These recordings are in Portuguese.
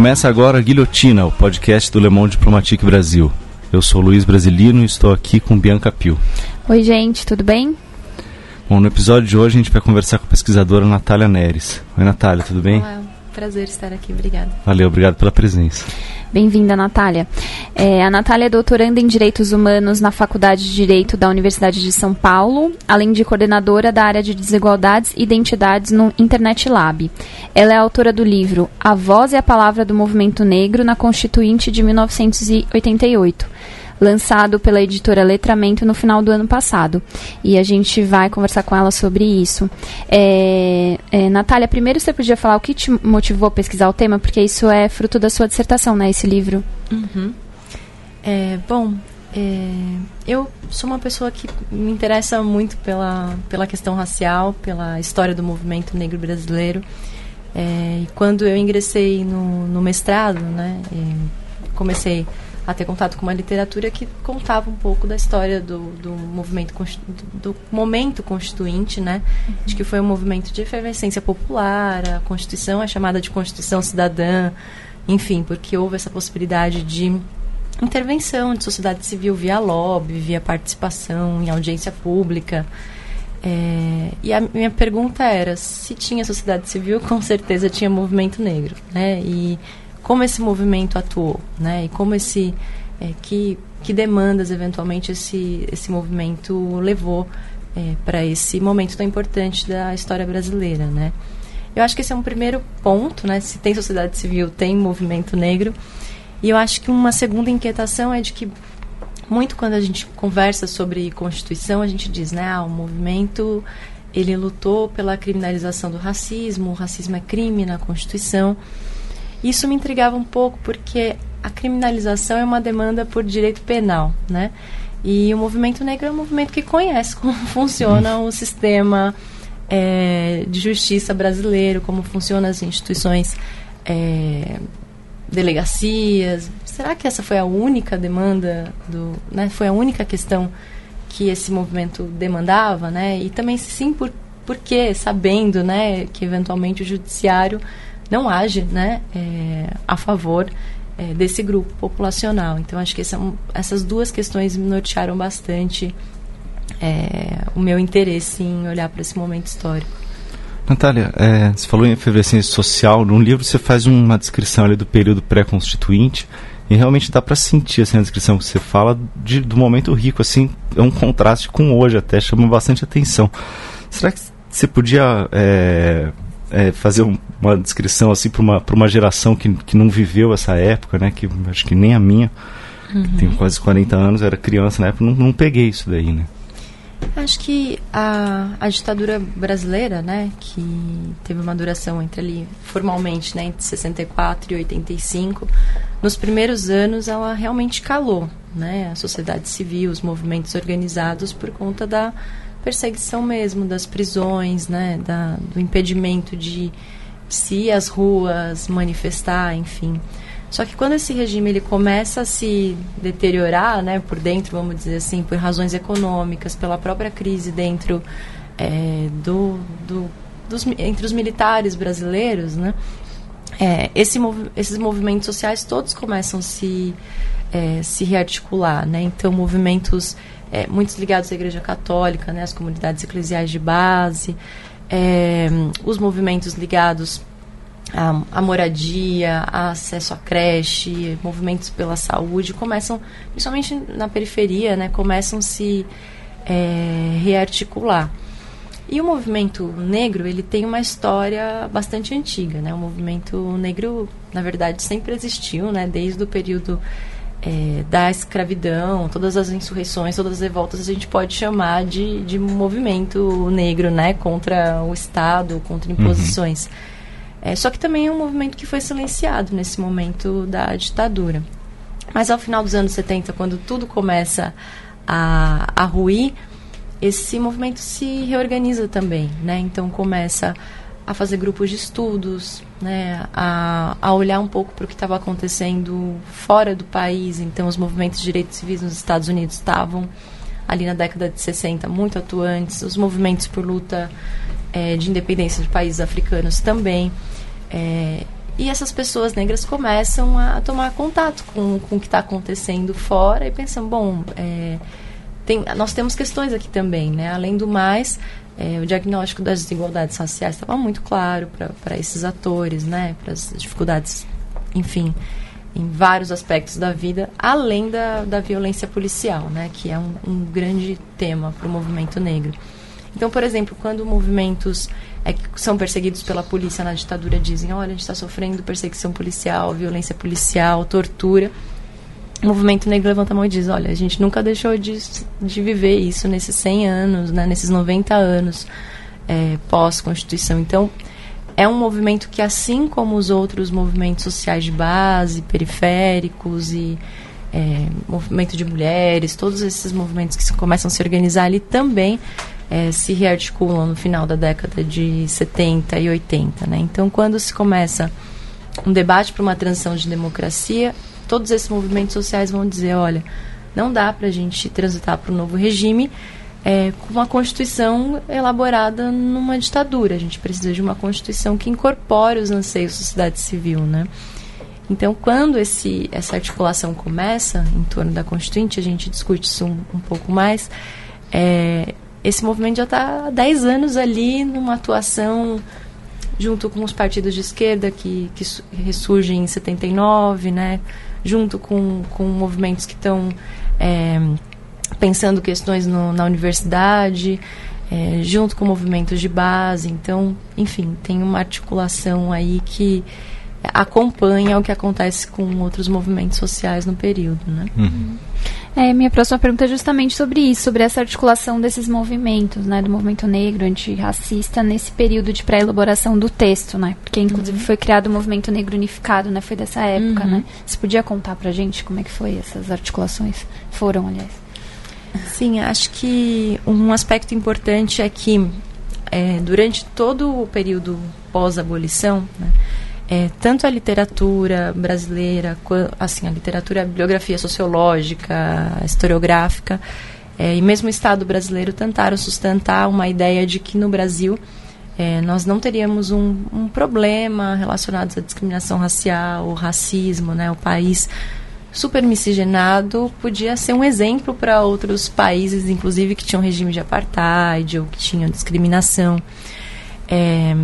Começa agora Guilhotina, o podcast do Le Monde Diplomatique Brasil. Eu sou Luiz Brasilino e estou aqui com Bianca Pio. Oi, gente, tudo bem? Bom, no episódio de hoje a gente vai conversar com a pesquisadora Natália Neres. Oi, Natália, tudo bem? Olá, prazer estar aqui, obrigada. Valeu, obrigado pela presença. Bem-vinda, Natália. É, a Natália é doutoranda em Direitos Humanos na Faculdade de Direito da Universidade de São Paulo, além de coordenadora da área de Desigualdades e Identidades no Internet Lab. Ela é autora do livro A Voz e a Palavra do Movimento Negro na Constituinte de 1988 lançado pela editora Letramento no final do ano passado. E a gente vai conversar com ela sobre isso. É, é, Natália, primeiro você podia falar o que te motivou a pesquisar o tema, porque isso é fruto da sua dissertação, né? Esse livro. Uhum. É, bom, é, eu sou uma pessoa que me interessa muito pela, pela questão racial, pela história do movimento negro brasileiro. É, e quando eu ingressei no, no mestrado, né, comecei a ter contato com uma literatura que contava um pouco da história do, do movimento do, do momento constituinte, né? Uhum. De que foi um movimento de efervescência popular, a Constituição é chamada de Constituição Cidadã, enfim, porque houve essa possibilidade de intervenção de sociedade civil via lobby, via participação em audiência pública. É, e a minha pergunta era se tinha sociedade civil, com certeza tinha movimento negro, né? E como esse movimento atuou, né? E como esse é, que que demandas eventualmente esse esse movimento levou é, para esse momento tão importante da história brasileira, né? Eu acho que esse é um primeiro ponto, né? Se tem sociedade civil, tem movimento negro. E eu acho que uma segunda inquietação é de que muito quando a gente conversa sobre Constituição, a gente diz, né, ah, o movimento ele lutou pela criminalização do racismo, o racismo é crime na Constituição. Isso me intrigava um pouco porque a criminalização é uma demanda por direito penal, né? E o movimento negro é um movimento que conhece como funciona o sistema é, de justiça brasileiro, como funcionam as instituições, é, delegacias. Será que essa foi a única demanda do, né? Foi a única questão que esse movimento demandava, né? E também sim por porque sabendo, né, que eventualmente o judiciário não age né, é, a favor é, desse grupo populacional. Então, acho que essa, essas duas questões me nortearam bastante é, o meu interesse em olhar para esse momento histórico. Natália, é, você falou em efervescência social. No livro você faz uma descrição ali do período pré-constituinte e realmente dá para sentir assim, a descrição que você fala de, do momento rico. assim É um contraste com hoje até, chama bastante atenção. Será que você podia é, é, fazer um, uma descrição assim para uma, uma geração que, que não viveu essa época, né? Que acho que nem a minha, uhum. que tenho quase 40 anos, era criança na época, não, não peguei isso daí, né? Acho que a, a ditadura brasileira, né, que teve uma duração entre ali, formalmente, né, entre 64 e 85, nos primeiros anos ela realmente calou, né, a sociedade civil, os movimentos organizados por conta da perseguição mesmo, das prisões, né, da, do impedimento de se as ruas manifestar, enfim. Só que quando esse regime ele começa a se deteriorar, né, por dentro, vamos dizer assim, por razões econômicas, pela própria crise dentro é, do, do dos, entre os militares brasileiros, né, é, esse mov, esses movimentos sociais todos começam a se, é, se rearticular, né, então movimentos é, muitos ligados à Igreja Católica, né, as comunidades eclesiais de base, é, os movimentos ligados à, à, moradia, a acesso à creche, movimentos pela saúde, começam, principalmente na periferia, né, começam a se é, rearticular. E o movimento negro, ele tem uma história bastante antiga, né? O movimento negro, na verdade, sempre existiu, né? Desde o período é, da escravidão, todas as insurreições, todas as revoltas, a gente pode chamar de, de movimento negro, né? Contra o Estado, contra imposições. Uhum. É, só que também é um movimento que foi silenciado nesse momento da ditadura. Mas ao final dos anos 70, quando tudo começa a, a ruir, esse movimento se reorganiza também, né? Então começa a fazer grupos de estudos, né, a, a olhar um pouco para o que estava acontecendo fora do país. Então, os movimentos de direitos civis nos Estados Unidos estavam ali na década de 60 muito atuantes, os movimentos por luta é, de independência de países africanos também. É, E essas pessoas negras começam a tomar contato com, com o que está acontecendo fora e pensam, bom, é, tem, nós temos questões aqui também, né? Além do mais, é, o diagnóstico das desigualdades raciais estava muito claro para esses atores, né? Para as dificuldades, enfim, em vários aspectos da vida, além da, da violência policial, né? Que é um, um grande tema para o movimento negro. Então, por exemplo, quando movimentos é, que são perseguidos pela polícia na ditadura dizem: olha, a gente está sofrendo perseguição policial, violência policial, tortura. O movimento negro levanta a mão e diz: olha, a gente nunca deixou de, de viver isso nesses 100 anos, né, nesses 90 anos é, pós-Constituição. Então, é um movimento que, assim como os outros movimentos sociais de base, periféricos e é, movimento de mulheres, todos esses movimentos que começam a se organizar ali também é, se rearticulam no final da década de 70 e 80. Né? Então, quando se começa um debate para uma transição de democracia, todos esses movimentos sociais vão dizer: olha, não dá para a gente transitar para um novo regime é, com uma Constituição elaborada numa ditadura. A gente precisa de uma Constituição que incorpore os anseios da sociedade civil. Né? Então, quando esse, essa articulação começa em torno da Constituinte, a gente discute isso um, um pouco mais. É, esse movimento já está há 10 anos ali numa atuação junto com os partidos de esquerda que, que ressurgem em 79, né? junto com, com movimentos que estão é, pensando questões no, na universidade, é, junto com movimentos de base. Então, enfim, tem uma articulação aí que acompanha o que acontece com outros movimentos sociais no período. Né? Uhum. É, minha próxima pergunta é justamente sobre isso, sobre essa articulação desses movimentos, né, do movimento negro antirracista nesse período de pré-elaboração do texto, né? Porque inclusive uhum. foi criado o movimento negro unificado, né? Foi dessa época, uhum. né? Você podia contar pra gente como é que foi essas articulações? Foram, aliás. Sim, acho que um aspecto importante é que é, durante todo o período pós-abolição, né, é, tanto a literatura brasileira, assim, a literatura, a bibliografia sociológica, historiográfica, é, e mesmo o Estado brasileiro tentaram sustentar uma ideia de que no Brasil é, nós não teríamos um, um, problema relacionado à discriminação racial, o racismo, né, o país super miscigenado podia ser um exemplo para outros países, inclusive que tinham regime de apartheid ou que tinham discriminação. É,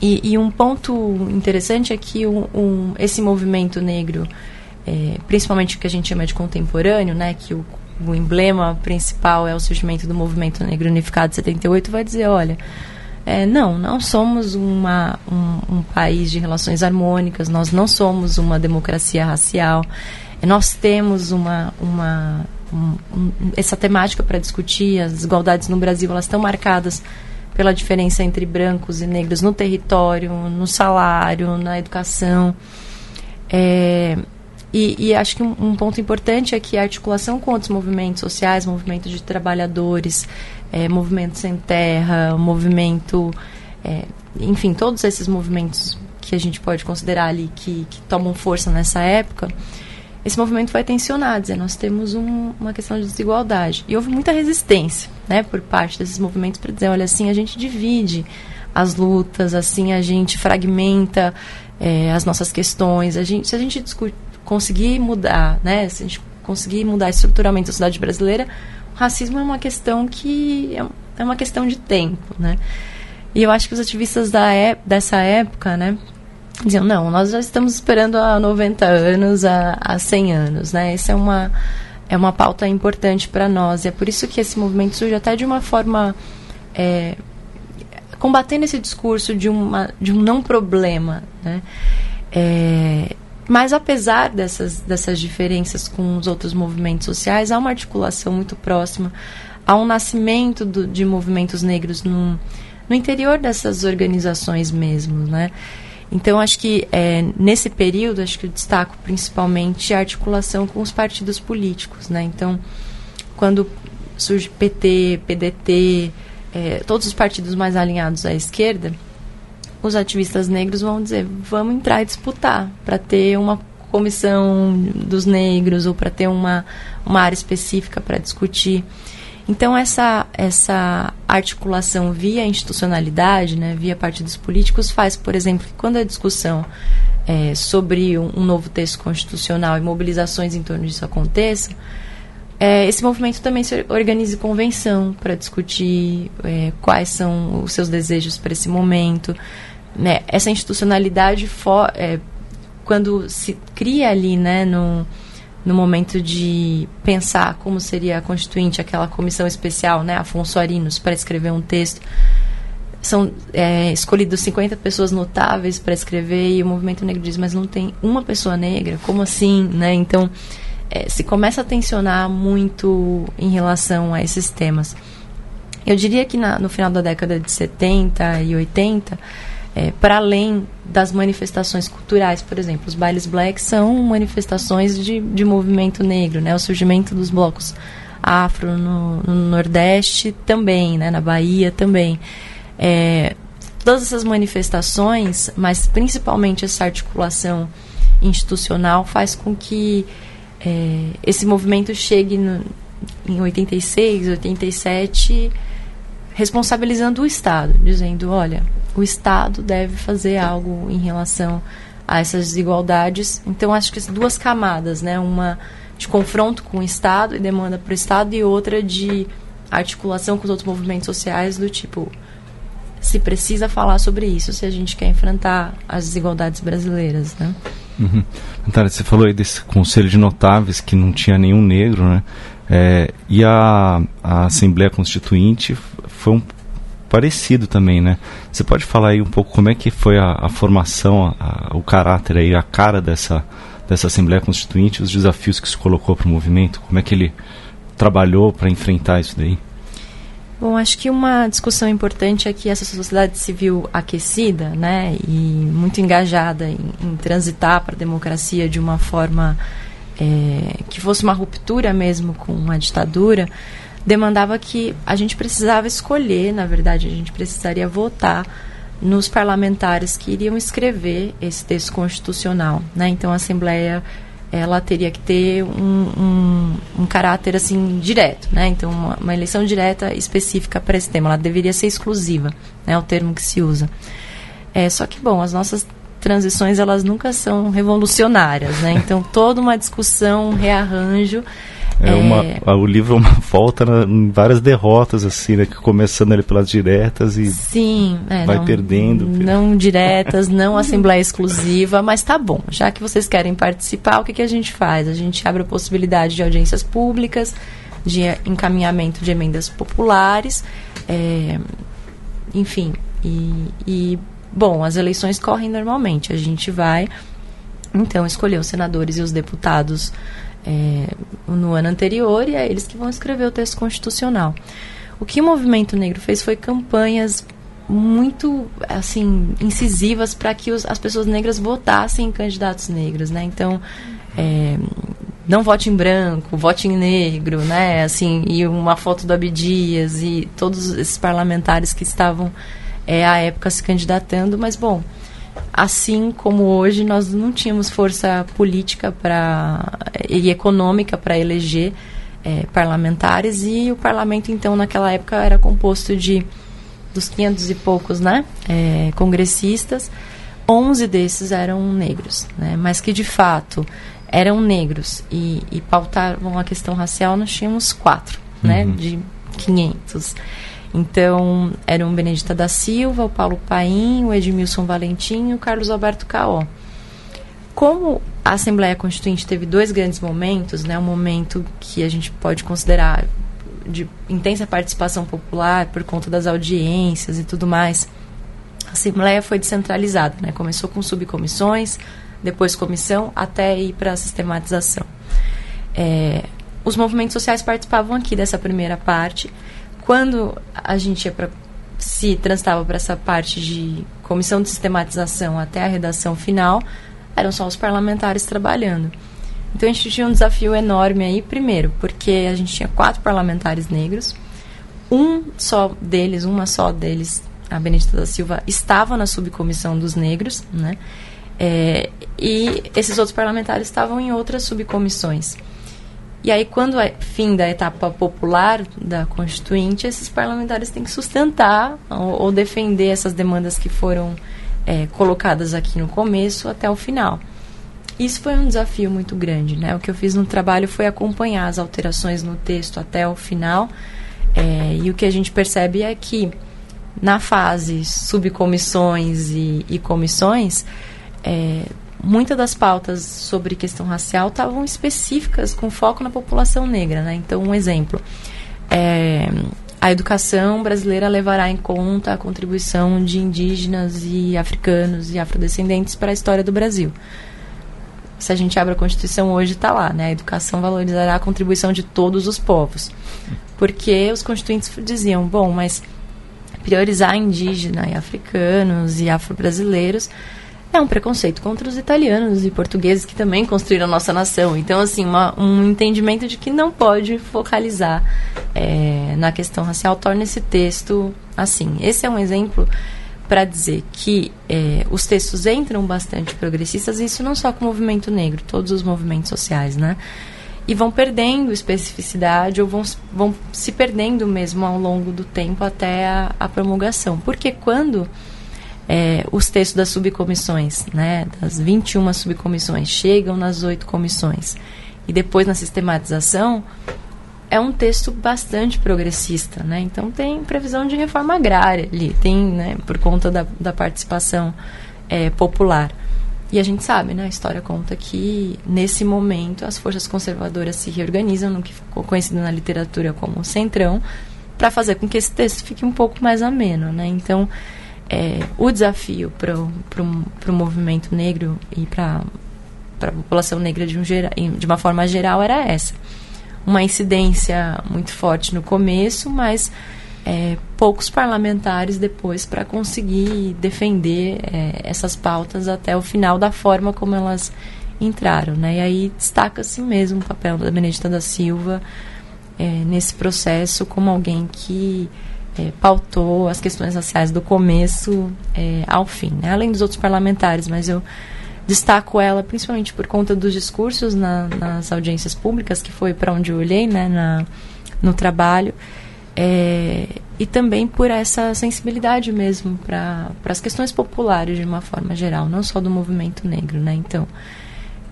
e, e, um ponto interessante é que um, um, esse movimento negro, é, principalmente o que a gente chama de contemporâneo, né, que o, o, emblema principal é o surgimento do movimento negro unificado de 78, vai dizer, olha, é, não, não somos uma, um, um, país de relações harmônicas, nós não somos uma democracia racial, nós temos uma, uma essa temática para discutir, as desigualdades no Brasil, elas estão marcadas pela diferença entre brancos e negros no território, no salário, na educação. É, e, e, acho que um, um, ponto importante é que a articulação com outros movimentos sociais, movimentos de trabalhadores, é, movimento sem terra, movimento. É, enfim, todos esses movimentos que a gente pode considerar ali que, que tomam força nessa época, esse movimento vai tensionar, dizer, nós temos um, uma questão de desigualdade. E houve muita resistência né, por parte desses movimentos para dizer, olha, assim a gente divide as lutas, assim a gente fragmenta é, as nossas questões. A gente, se a gente conseguir mudar, né, se a gente conseguir mudar estruturalmente a sociedade brasileira, o racismo é uma questão que é, é uma questão de tempo, né? E eu acho que os ativistas da é, dessa época, né, diziam, não, nós já estamos esperando há 90 anos, há, há 100 anos, né? Essa é uma, é uma pauta importante para nós. E é por isso que esse movimento surge até de uma forma... É, combatendo esse discurso de, uma, de um não problema, né? É, mas apesar dessas, dessas diferenças com os outros movimentos sociais, há uma articulação muito próxima, há um nascimento do, de movimentos negros no, no interior dessas organizações mesmo, né? Então, acho que é, nesse período, acho que eu destaco principalmente a articulação com os partidos políticos. Né? Então, quando surge PT, PDT, é, todos os partidos mais alinhados à esquerda, os ativistas negros vão dizer: vamos entrar e disputar para ter uma comissão dos negros ou para ter uma, uma área específica para discutir. Então, essa, essa articulação via institucionalidade, né, via partidos políticos, faz, por exemplo, que quando a discussão é, sobre um, um, novo texto constitucional e mobilizações em torno disso aconteçam, é, esse movimento também se organize convenção para discutir é, quais são os seus desejos para esse momento. Né? Essa institucionalidade, for, é, quando se cria ali né, no, no momento de pensar como seria a constituinte, aquela comissão especial, né, Afonso Arinos, para escrever um texto, são é, escolhidos 50 pessoas notáveis para escrever e o movimento negro diz, mas não tem uma pessoa negra, como assim, né? Então, é, se começa a tensionar muito em relação a esses temas. Eu diria que na, no final da década de 70 e 80, é, para além das manifestações culturais, por exemplo, os bailes black são manifestações de, de movimento negro, né? O surgimento dos blocos afro no, no Nordeste também, né? Na Bahia também. É, todas essas manifestações, mas principalmente essa articulação institucional, faz com que é, esse movimento chegue no, em 86, 87, responsabilizando o Estado, dizendo: olha, o Estado deve fazer algo em relação a essas desigualdades. Então, acho que duas camadas, né? Uma de confronto com o Estado e demanda para o Estado, e outra de articulação com os outros movimentos sociais, do tipo se precisa falar sobre isso se a gente quer enfrentar as desigualdades brasileiras, né? Uhum. Natália, você falou aí desse conselho de notáveis que não tinha nenhum negro, né? É, e a, a Assembleia Constituinte foi um parecido também, né? Você pode falar aí um pouco como é que foi a, a formação, a, o caráter aí, a cara dessa, dessa Assembleia Constituinte, os desafios que se colocou para o movimento, como é que ele trabalhou para enfrentar isso daí? Bom, acho que uma discussão importante é que essa sociedade civil aquecida, né, e muito engajada em, em transitar para a democracia de uma forma é, que fosse uma ruptura mesmo com a ditadura, demandava que a gente precisava escolher, na verdade, a gente precisaria votar nos parlamentares que iriam escrever esse texto constitucional, né? Então a Assembleia ela teria que ter um, um, um caráter assim direto, né? Então uma, uma eleição direta específica para esse tema, ela deveria ser exclusiva, né? É o termo que se usa. É, só que bom, as nossas transições elas nunca são revolucionárias, né? Então toda uma discussão, um rearranjo é, uma, é. o livro é uma volta na, em várias derrotas, assim, né? Que começando ali pelas diretas e Sim, é, vai não, perdendo. Não diretas, não assembleia exclusiva, mas tá bom. Já que vocês querem participar, o que, que a gente faz? A gente abre a possibilidade de audiências públicas, de encaminhamento de emendas populares, é, enfim, e, e bom, as eleições correm normalmente. A gente vai então escolher os senadores e os deputados é, no ano anterior e é eles que vão escrever o texto constitucional. O que o movimento negro fez foi campanhas muito assim incisivas para que os, as pessoas negras votassem em candidatos negros, né? Então, é, não vote em branco, vote em negro, né? Assim, e uma foto do Abdias e todos esses parlamentares que estavam é, à época se candidatando, mas bom, assim como hoje nós não tínhamos força política para e econômica para eleger é, parlamentares. E o parlamento então naquela época era composto de dos 500 e poucos né é, congressistas. 11 desses eram negros né mas que de fato eram negros e, e pautavam a questão racial nós tínhamos quatro né, uhum. né de 500 então, eram Benedita da Silva, o Paulo Paim, o Edmilson Valentim e o Carlos Alberto Caó. Como a Assembleia Constituinte teve dois grandes momentos, né, um momento que a gente pode considerar de intensa participação popular por conta das audiências e tudo mais, a Assembleia foi descentralizada, né, começou com subcomissões, depois comissão, até ir para a sistematização. É, os movimentos sociais participavam aqui dessa primeira parte, quando a gente ia para se transitava para essa parte de comissão de sistematização até a redação final, eram só os parlamentares trabalhando. Então a gente tinha um desafio enorme aí, primeiro, porque a gente tinha quatro parlamentares negros, um só deles, uma só deles, a Benedita da Silva, estava na subcomissão dos negros, né? É, e esses outros parlamentares estavam em outras subcomissões. E aí, quando é fim da etapa popular da Constituinte, esses parlamentares têm que sustentar ou, ou defender essas demandas que foram é, colocadas aqui no começo até o final. Isso foi um desafio muito grande, né? O que eu fiz no trabalho foi acompanhar as alterações no texto até o final. É, e o que a gente percebe é que na fase subcomissões e, e comissões, é, muitas das pautas sobre questão racial estavam específicas com foco na população negra, né? Então, um exemplo. É, a educação brasileira levará em conta a contribuição de indígenas e africanos e afrodescendentes para a história do Brasil. Se a gente abre a Constituição hoje, está lá, né? A educação valorizará a contribuição de todos os povos. Porque os constituintes diziam, bom, mas priorizar indígena e africanos e afro-brasileiros é um preconceito contra os italianos e portugueses que também construíram a nossa nação. Então, assim, uma, um entendimento de que não pode focalizar é, na questão racial torna esse texto assim. Esse é um exemplo para dizer que é, os textos entram bastante progressistas, isso não só com o movimento negro, todos os movimentos sociais, né? E vão perdendo especificidade ou vão, vão se perdendo mesmo ao longo do tempo até a, a promulgação. Porque quando é, os textos das subcomissões, né, das 21 subcomissões, chegam nas oito comissões e depois na sistematização, é um texto bastante progressista, né? Então tem previsão de reforma agrária ali, tem, né, por conta da, da participação é, popular. E a gente sabe, né, a história conta que nesse momento as forças conservadoras se reorganizam no que ficou conhecido na literatura como centrão, para fazer com que esse texto fique um pouco mais ameno, né? Então é, o desafio para o movimento negro e para a população negra de, um gera, de uma forma geral era essa. Uma incidência muito forte no começo, mas é, poucos parlamentares depois para conseguir defender é, essas pautas até o final da forma como elas entraram. Né? E aí destaca-se mesmo o papel da Benedita da Silva é, nesse processo como alguém que é, pautou as questões raciais do começo é, ao fim, né? além dos outros parlamentares, mas eu destaco ela principalmente por conta dos discursos na, nas audiências públicas, que foi para onde eu olhei né, na, no trabalho, é, e também por essa sensibilidade mesmo para as questões populares de uma forma geral, não só do movimento negro. Né? Então,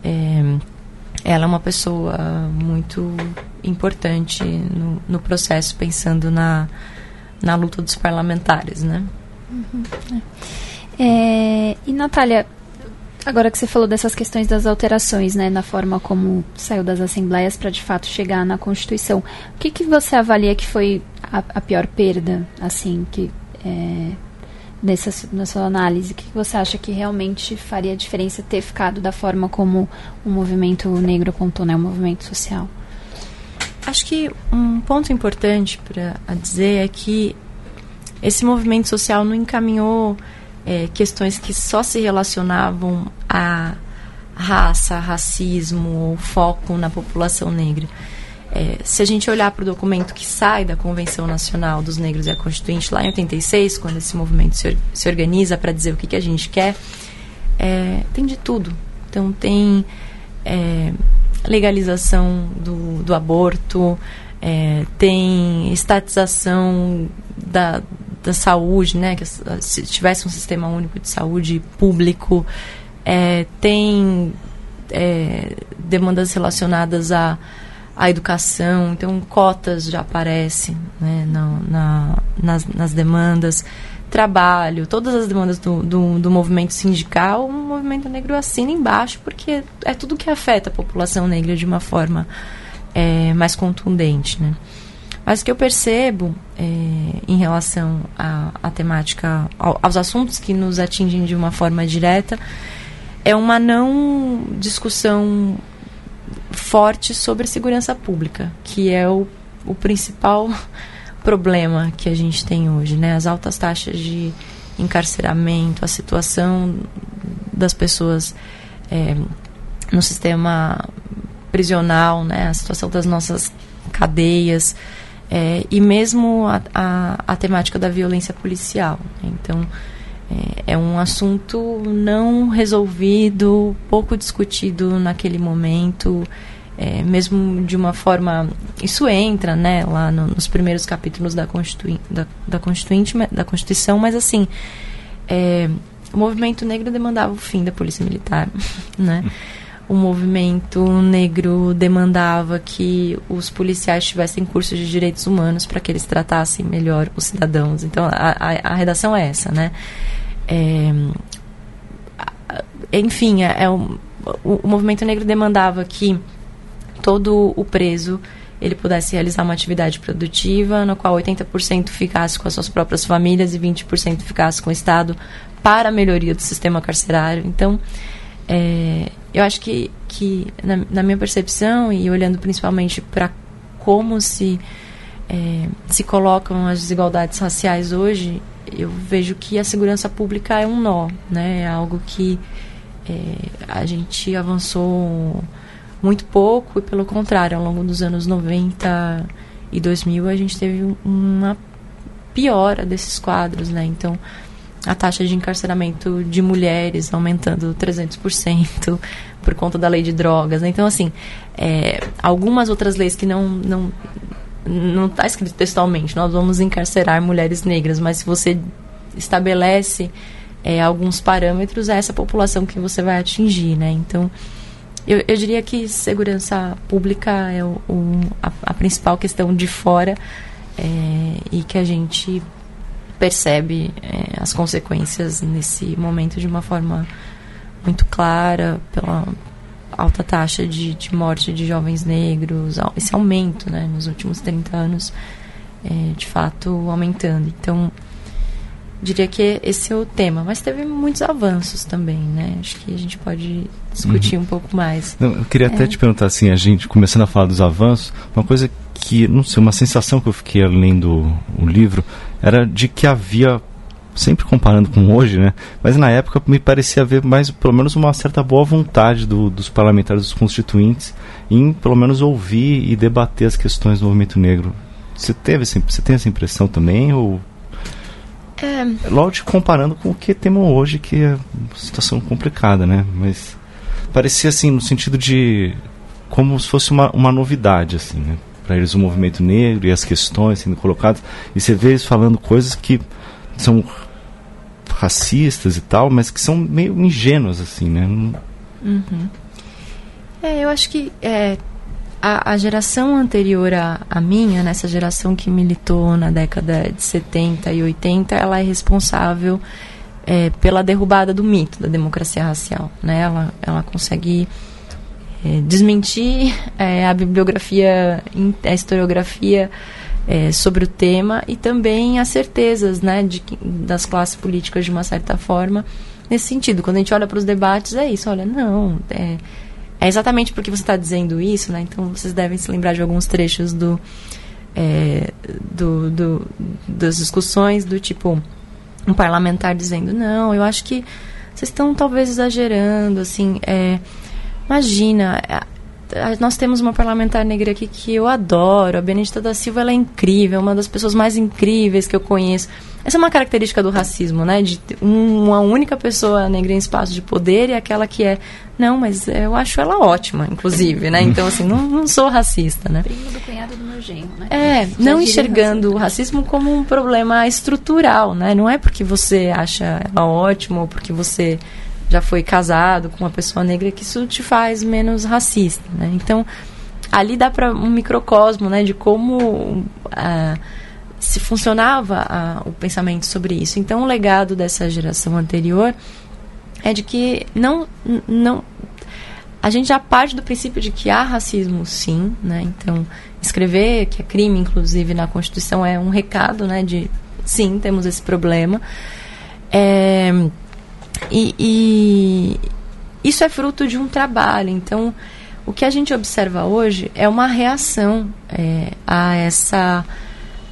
é, ela é uma pessoa muito importante no, no processo, pensando na na luta dos parlamentares, né? Uhum, é. É, e Natália, agora que você falou dessas questões das alterações, né, na forma como saiu das assembleias para de fato chegar na Constituição, o que, que você avalia que foi a, a pior perda, assim, que é, nessa na sua análise, o que, que você acha que realmente faria diferença ter ficado da forma como o movimento negro contou, né, o movimento social? Acho que um ponto importante para dizer é que esse movimento social não encaminhou é, questões que só se relacionavam a raça, racismo ou foco na população negra. É, se a gente olhar para o documento que sai da Convenção Nacional dos Negros e a Constituinte, lá em 86, quando esse movimento se, se organiza para dizer o que, que a gente quer, é, tem de tudo. Então, tem é, legalização do, do aborto, é, tem estatização da, da saúde, né, que se tivesse um sistema único de saúde público, é, tem é, demandas relacionadas à, à educação, então cotas já aparecem né, na, na, nas, nas demandas trabalho, todas as demandas do, do, do, movimento sindical, o movimento negro assina embaixo, porque é tudo que afeta a população negra de uma forma é, mais contundente. Né? Mas o que eu percebo é, em relação à, temática, ao, aos assuntos que nos atingem de uma forma direta, é uma não discussão forte sobre segurança pública, que é o, o principal problema que a gente tem hoje, né? As altas taxas de encarceramento, a situação das pessoas é, no sistema prisional, né? A situação das nossas cadeias é, e mesmo a, a, a, temática da violência policial. Então, é, é um assunto não resolvido, pouco discutido naquele momento é, mesmo de uma forma. Isso entra né, lá no, nos primeiros capítulos da, Constitui, da, da, Constituinte, da Constituição, mas assim. É, o movimento negro demandava o fim da polícia militar, né? O movimento negro demandava que os policiais tivessem cursos de direitos humanos para que eles tratassem melhor os cidadãos. Então, a, a, a redação é essa, né? É, enfim, é, é o, o movimento negro demandava que todo o preso ele pudesse realizar uma atividade produtiva, na qual 80% ficasse com as suas próprias famílias e 20% ficasse com o Estado para a melhoria do sistema carcerário. Então, é, eu acho que, que na, na, minha percepção, e olhando principalmente para como se, é, se colocam as desigualdades raciais hoje, eu vejo que a segurança pública é um nó, né? é algo que é, a gente avançou muito pouco e pelo contrário, ao longo dos anos 90 e 2000 a gente teve uma piora desses quadros, né? Então, a taxa de encarceramento de mulheres aumentando 300% por conta da lei de drogas. Né? Então, assim, é, algumas outras leis que não não não está escrito textualmente, nós vamos encarcerar mulheres negras, mas se você estabelece é, alguns parâmetros, é essa população que você vai atingir, né? Então, eu, eu diria que segurança pública é o, o a, a, principal questão de fora é, e que a gente percebe é, as consequências nesse momento de uma forma muito clara pela alta taxa de, de morte de jovens negros, esse aumento né, nos últimos 30 anos, é, de fato aumentando. Então, diria que esse é o tema. Mas teve muitos avanços também, né? Acho que a gente pode discutir uhum. um pouco mais. Não, eu queria é. até te perguntar assim, a gente começando a falar dos avanços, uma coisa que, não sei, uma sensação que eu fiquei lendo o livro era de que havia sempre comparando com hoje, né? Mas na época me parecia haver mais, pelo menos, uma certa boa vontade do, dos parlamentares, dos constituintes, em pelo menos ouvir e debater as questões do movimento negro. Você teve, você tem essa impressão também ou é... Lógico, comparando com o que temos hoje, que é uma situação complicada, né? Mas parecia assim, no sentido de. como se fosse uma, uma novidade, assim, né? Para eles o movimento negro e as questões sendo colocadas. E você vê eles falando coisas que são racistas e tal, mas que são meio ingênuas, assim, né? Uhum. É, eu acho que é, a, a geração anterior à, minha, nessa geração que militou na década de 70 e 80, ela é responsável é, pela derrubada do mito da democracia racial. Né? Ela, ela consegue é, desmentir é, a bibliografia, a historiografia é, sobre o tema e também as certezas né, de, das classes políticas de uma certa forma nesse sentido. Quando a gente olha para os debates, é isso, olha, não, é, é exatamente porque você está dizendo isso, né? Então vocês devem se lembrar de alguns trechos do, é, do, do, das discussões do tipo um parlamentar dizendo não, eu acho que vocês estão talvez exagerando, assim, é, imagina, nós temos uma parlamentar negra aqui que eu adoro, a Benedita da Silva ela é incrível, é uma das pessoas mais incríveis que eu conheço. Essa é uma característica do racismo, né? De uma única pessoa negra em espaço de poder e aquela que é. Não, mas eu acho ela ótima, inclusive, né? Então, assim, não, não sou racista, né? Primo do cunhado do meu genro, né? É, não enxergando o racismo como um problema estrutural, né? Não é porque você acha ela ótima ou porque você já foi casado com uma pessoa negra que isso te faz menos racista, né? Então, ali dá para um microcosmo, né? De como... Uh, se funcionava a, o pensamento sobre isso. Então, o legado dessa geração anterior é de que não, não a gente já parte do princípio de que há racismo, sim, né? Então, escrever que é crime, inclusive na Constituição, é um recado, né? De sim, temos esse problema. É, e, e isso é fruto de um trabalho. Então, o que a gente observa hoje é uma reação é, a essa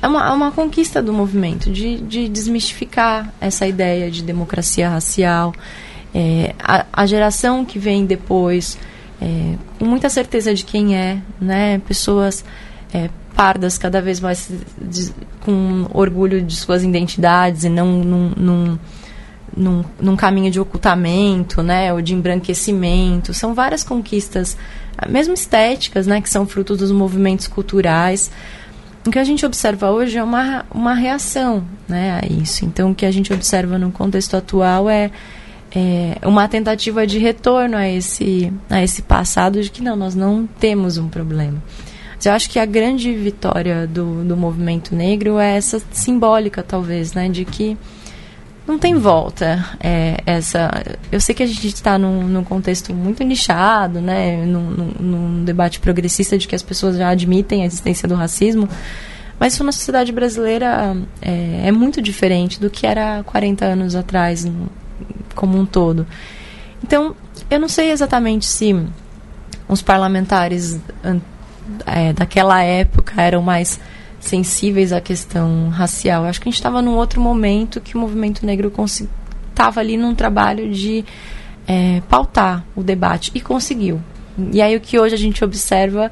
é uma, uma conquista do movimento, de, de desmistificar essa ideia de democracia racial. É, a, a, geração que vem depois, é, com muita certeza de quem é, né? pessoas é, pardas cada vez mais de, com orgulho de suas identidades e não num, num, num, num caminho de ocultamento, né, ou de embranquecimento. São várias conquistas, mesmo estéticas, né, que são frutos dos movimentos culturais. O que a gente observa hoje é uma, uma reação né, a isso. Então, o que a gente observa no contexto atual é, é uma tentativa de retorno a esse, a esse passado de que não, nós não temos um problema. Mas eu acho que a grande vitória do, do movimento negro é essa simbólica, talvez, né, de que não tem volta. É, essa, eu sei que a gente está num, num, contexto muito nichado, né, num, num, num, debate progressista de que as pessoas já admitem a existência do racismo, mas isso na sociedade brasileira é, é muito diferente do que era 40 anos atrás, como um todo. Então, eu não sei exatamente se os parlamentares é, daquela época eram mais sensíveis à questão racial. Eu acho que a gente estava num outro momento que o movimento negro estava ali num trabalho de é, pautar o debate e conseguiu. E aí o que hoje a gente observa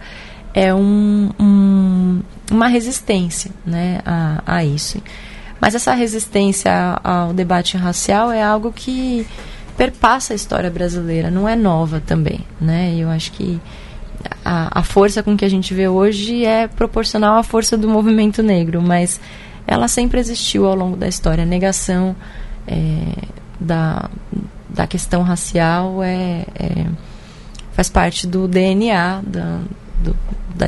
é um, um, uma resistência né, a, a isso. Mas essa resistência ao debate racial é algo que perpassa a história brasileira, não é nova também. Né? Eu acho que a, a força com que a gente vê hoje é proporcional à força do movimento negro, mas ela sempre existiu ao longo da história. A negação é, da, da questão racial é, é, faz parte do DNA da, do, da,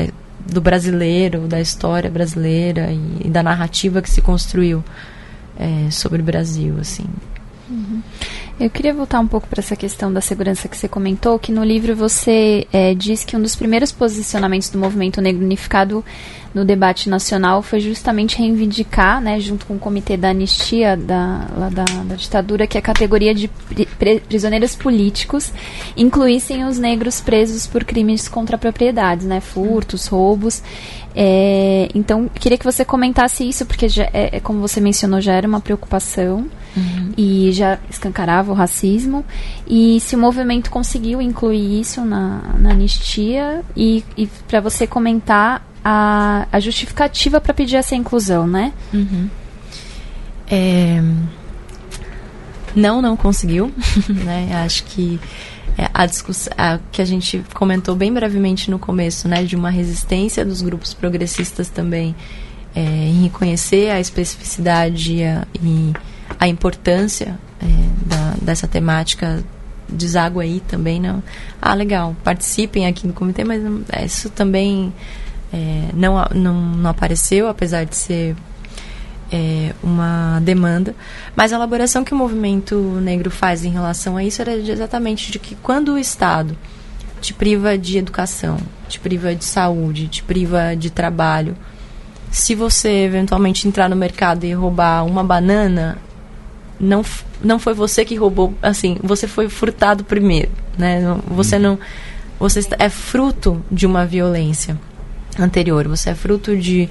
do brasileiro, da história brasileira e, e da narrativa que se construiu é, sobre o Brasil, assim. Uhum. Eu queria voltar um pouco para essa questão da segurança que você comentou, que no livro você é, diz que um dos primeiros posicionamentos do movimento negro unificado no debate nacional foi justamente reivindicar, né, junto com o comitê da anistia da, da, da ditadura, que a categoria de prisioneiros políticos incluíssem os negros presos por crimes contra propriedades, né, furtos, roubos. É, então, queria que você comentasse isso, porque, já, é, é como você mencionou, já era uma preocupação uhum. e já escancarava o racismo. E se o movimento conseguiu incluir isso na, na anistia, e, e para você comentar a, a justificativa para pedir essa inclusão, né? Uhum. É... Não, não conseguiu. né? Acho que é, a discussão a, que a gente comentou bem brevemente no começo, né, de uma resistência dos grupos progressistas também é, em reconhecer a especificidade e a, e a importância é, da, dessa temática deságua aí também não ah legal participem aqui no comitê mas é, isso também é, não, não, não apareceu, apesar de ser é, uma demanda. Mas a elaboração que o movimento negro faz em relação a isso era exatamente de que quando o Estado te priva de educação, te priva de saúde, te priva de trabalho, se você eventualmente entrar no mercado e roubar uma banana, não, não foi você que roubou, assim, você foi furtado primeiro, né? Você uhum. não, você é fruto de uma violência anterior. Você é fruto de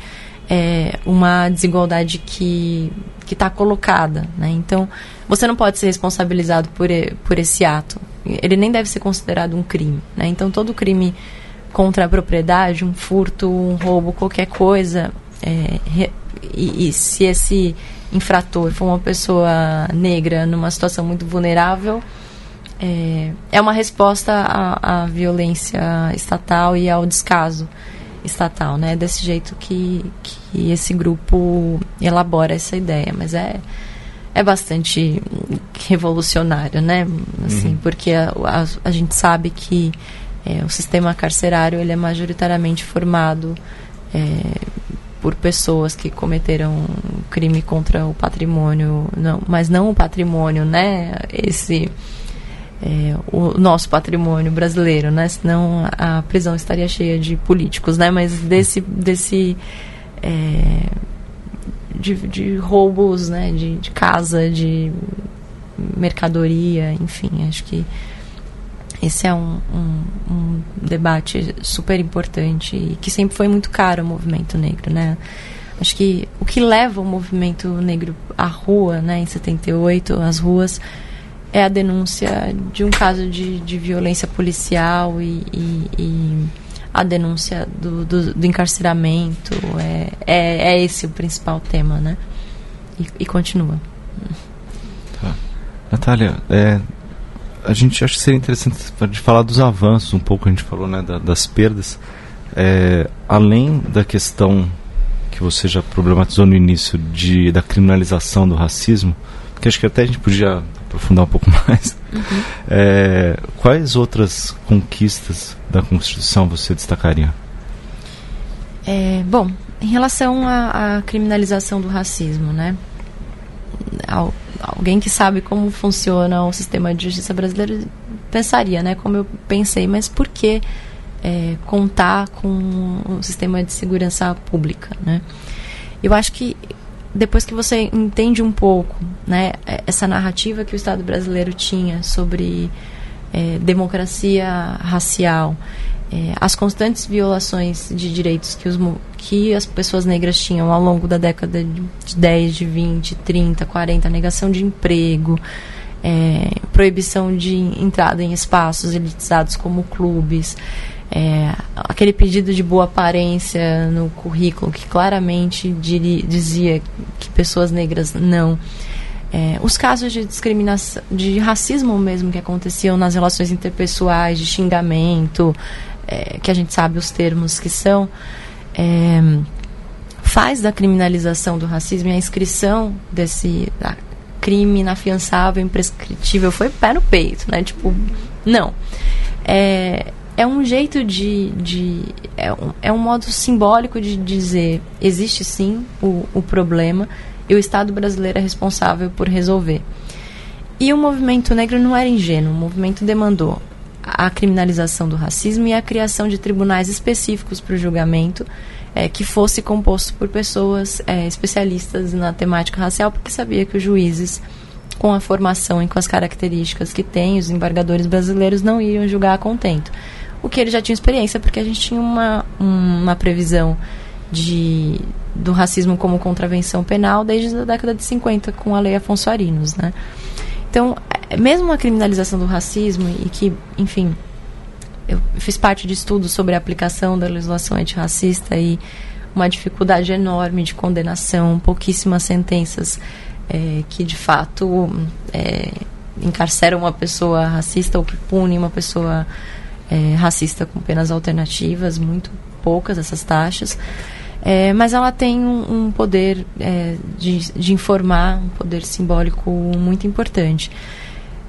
é, uma desigualdade que que está colocada, né? Então você não pode ser responsabilizado por por esse ato. Ele nem deve ser considerado um crime, né? Então todo crime contra a propriedade, um furto, um roubo, qualquer coisa, é, e, e se esse infrator for uma pessoa negra numa situação muito vulnerável, é, é uma resposta à, à, violência estatal e ao descaso estatal, né? Desse jeito que, que esse grupo elabora essa ideia, mas é é bastante revolucionário, né? Assim, uhum. porque a, a, a, gente sabe que é, o sistema carcerário ele é majoritariamente formado é, por pessoas que cometeram crime contra o patrimônio, não, mas não o patrimônio, né? Esse é, o nosso patrimônio brasileiro, né? Senão a prisão estaria cheia de políticos, né? Mas desse, desse é, de, de, roubos, né? De, de, casa, de mercadoria, enfim, acho que esse é um, um, um, debate super importante e que sempre foi muito caro ao movimento negro, né? Acho que o que leva o movimento negro à rua, né, em 78, as ruas, é a denúncia de um caso de, de violência policial e, e, e a denúncia do, do, do encarceramento. É, é, é, esse o principal tema, né? E, e continua. Tá. Natália, é, a gente acha que seria interessante de falar dos avanços um pouco, a gente falou né, da, das perdas. É, além da questão que você já problematizou no início de, da criminalização do racismo, que acho que até a gente podia aprofundar um pouco mais, uhum. é, quais outras conquistas da Constituição você destacaria? É, bom, em relação à, à criminalização do racismo, né? Alguém que sabe como funciona o sistema de justiça brasileiro pensaria, né? Como eu pensei, mas por que é, contar com o sistema de segurança pública, né? Eu acho que depois que você entende um pouco, né, essa narrativa que o Estado brasileiro tinha sobre é, democracia racial, é, as constantes violações de direitos que, os, que as pessoas negras tinham ao longo da década de 10, de 20, 30, 40, negação de emprego, é, proibição de entrada em espaços elitizados como clubes, é, aquele pedido de boa aparência no currículo que claramente dizia que pessoas negras não. É, os casos de discriminação, de racismo mesmo que aconteciam nas relações interpessoais, de xingamento, é, que a gente sabe os termos que são, é, faz da criminalização do racismo e a inscrição desse crime inafiançável, imprescritível, foi pé no peito, né? Tipo, não. É, é um jeito de. de é, um, é um modo simbólico de dizer: existe sim o, o problema e o Estado brasileiro é responsável por resolver. E o movimento negro não era ingênuo, o movimento demandou a criminalização do racismo e a criação de tribunais específicos para o julgamento é, que fosse composto por pessoas é, especialistas na temática racial, porque sabia que os juízes, com a formação e com as características que têm, os embargadores brasileiros não iam julgar a contento. O que eles já tinham experiência, porque a gente tinha uma, uma previsão de, do racismo como contravenção penal desde a década de 50, com a Lei Afonso Arinos, né? Então, mesmo a criminalização do racismo, e que, enfim, eu fiz parte de estudos sobre a aplicação da legislação antirracista e uma dificuldade enorme de condenação, pouquíssimas sentenças é, que de fato é, encarceram uma pessoa racista ou que punem uma pessoa é, racista com penas alternativas, muito poucas essas taxas. É, mas ela tem um, um poder é, de, de, informar, um poder simbólico muito importante.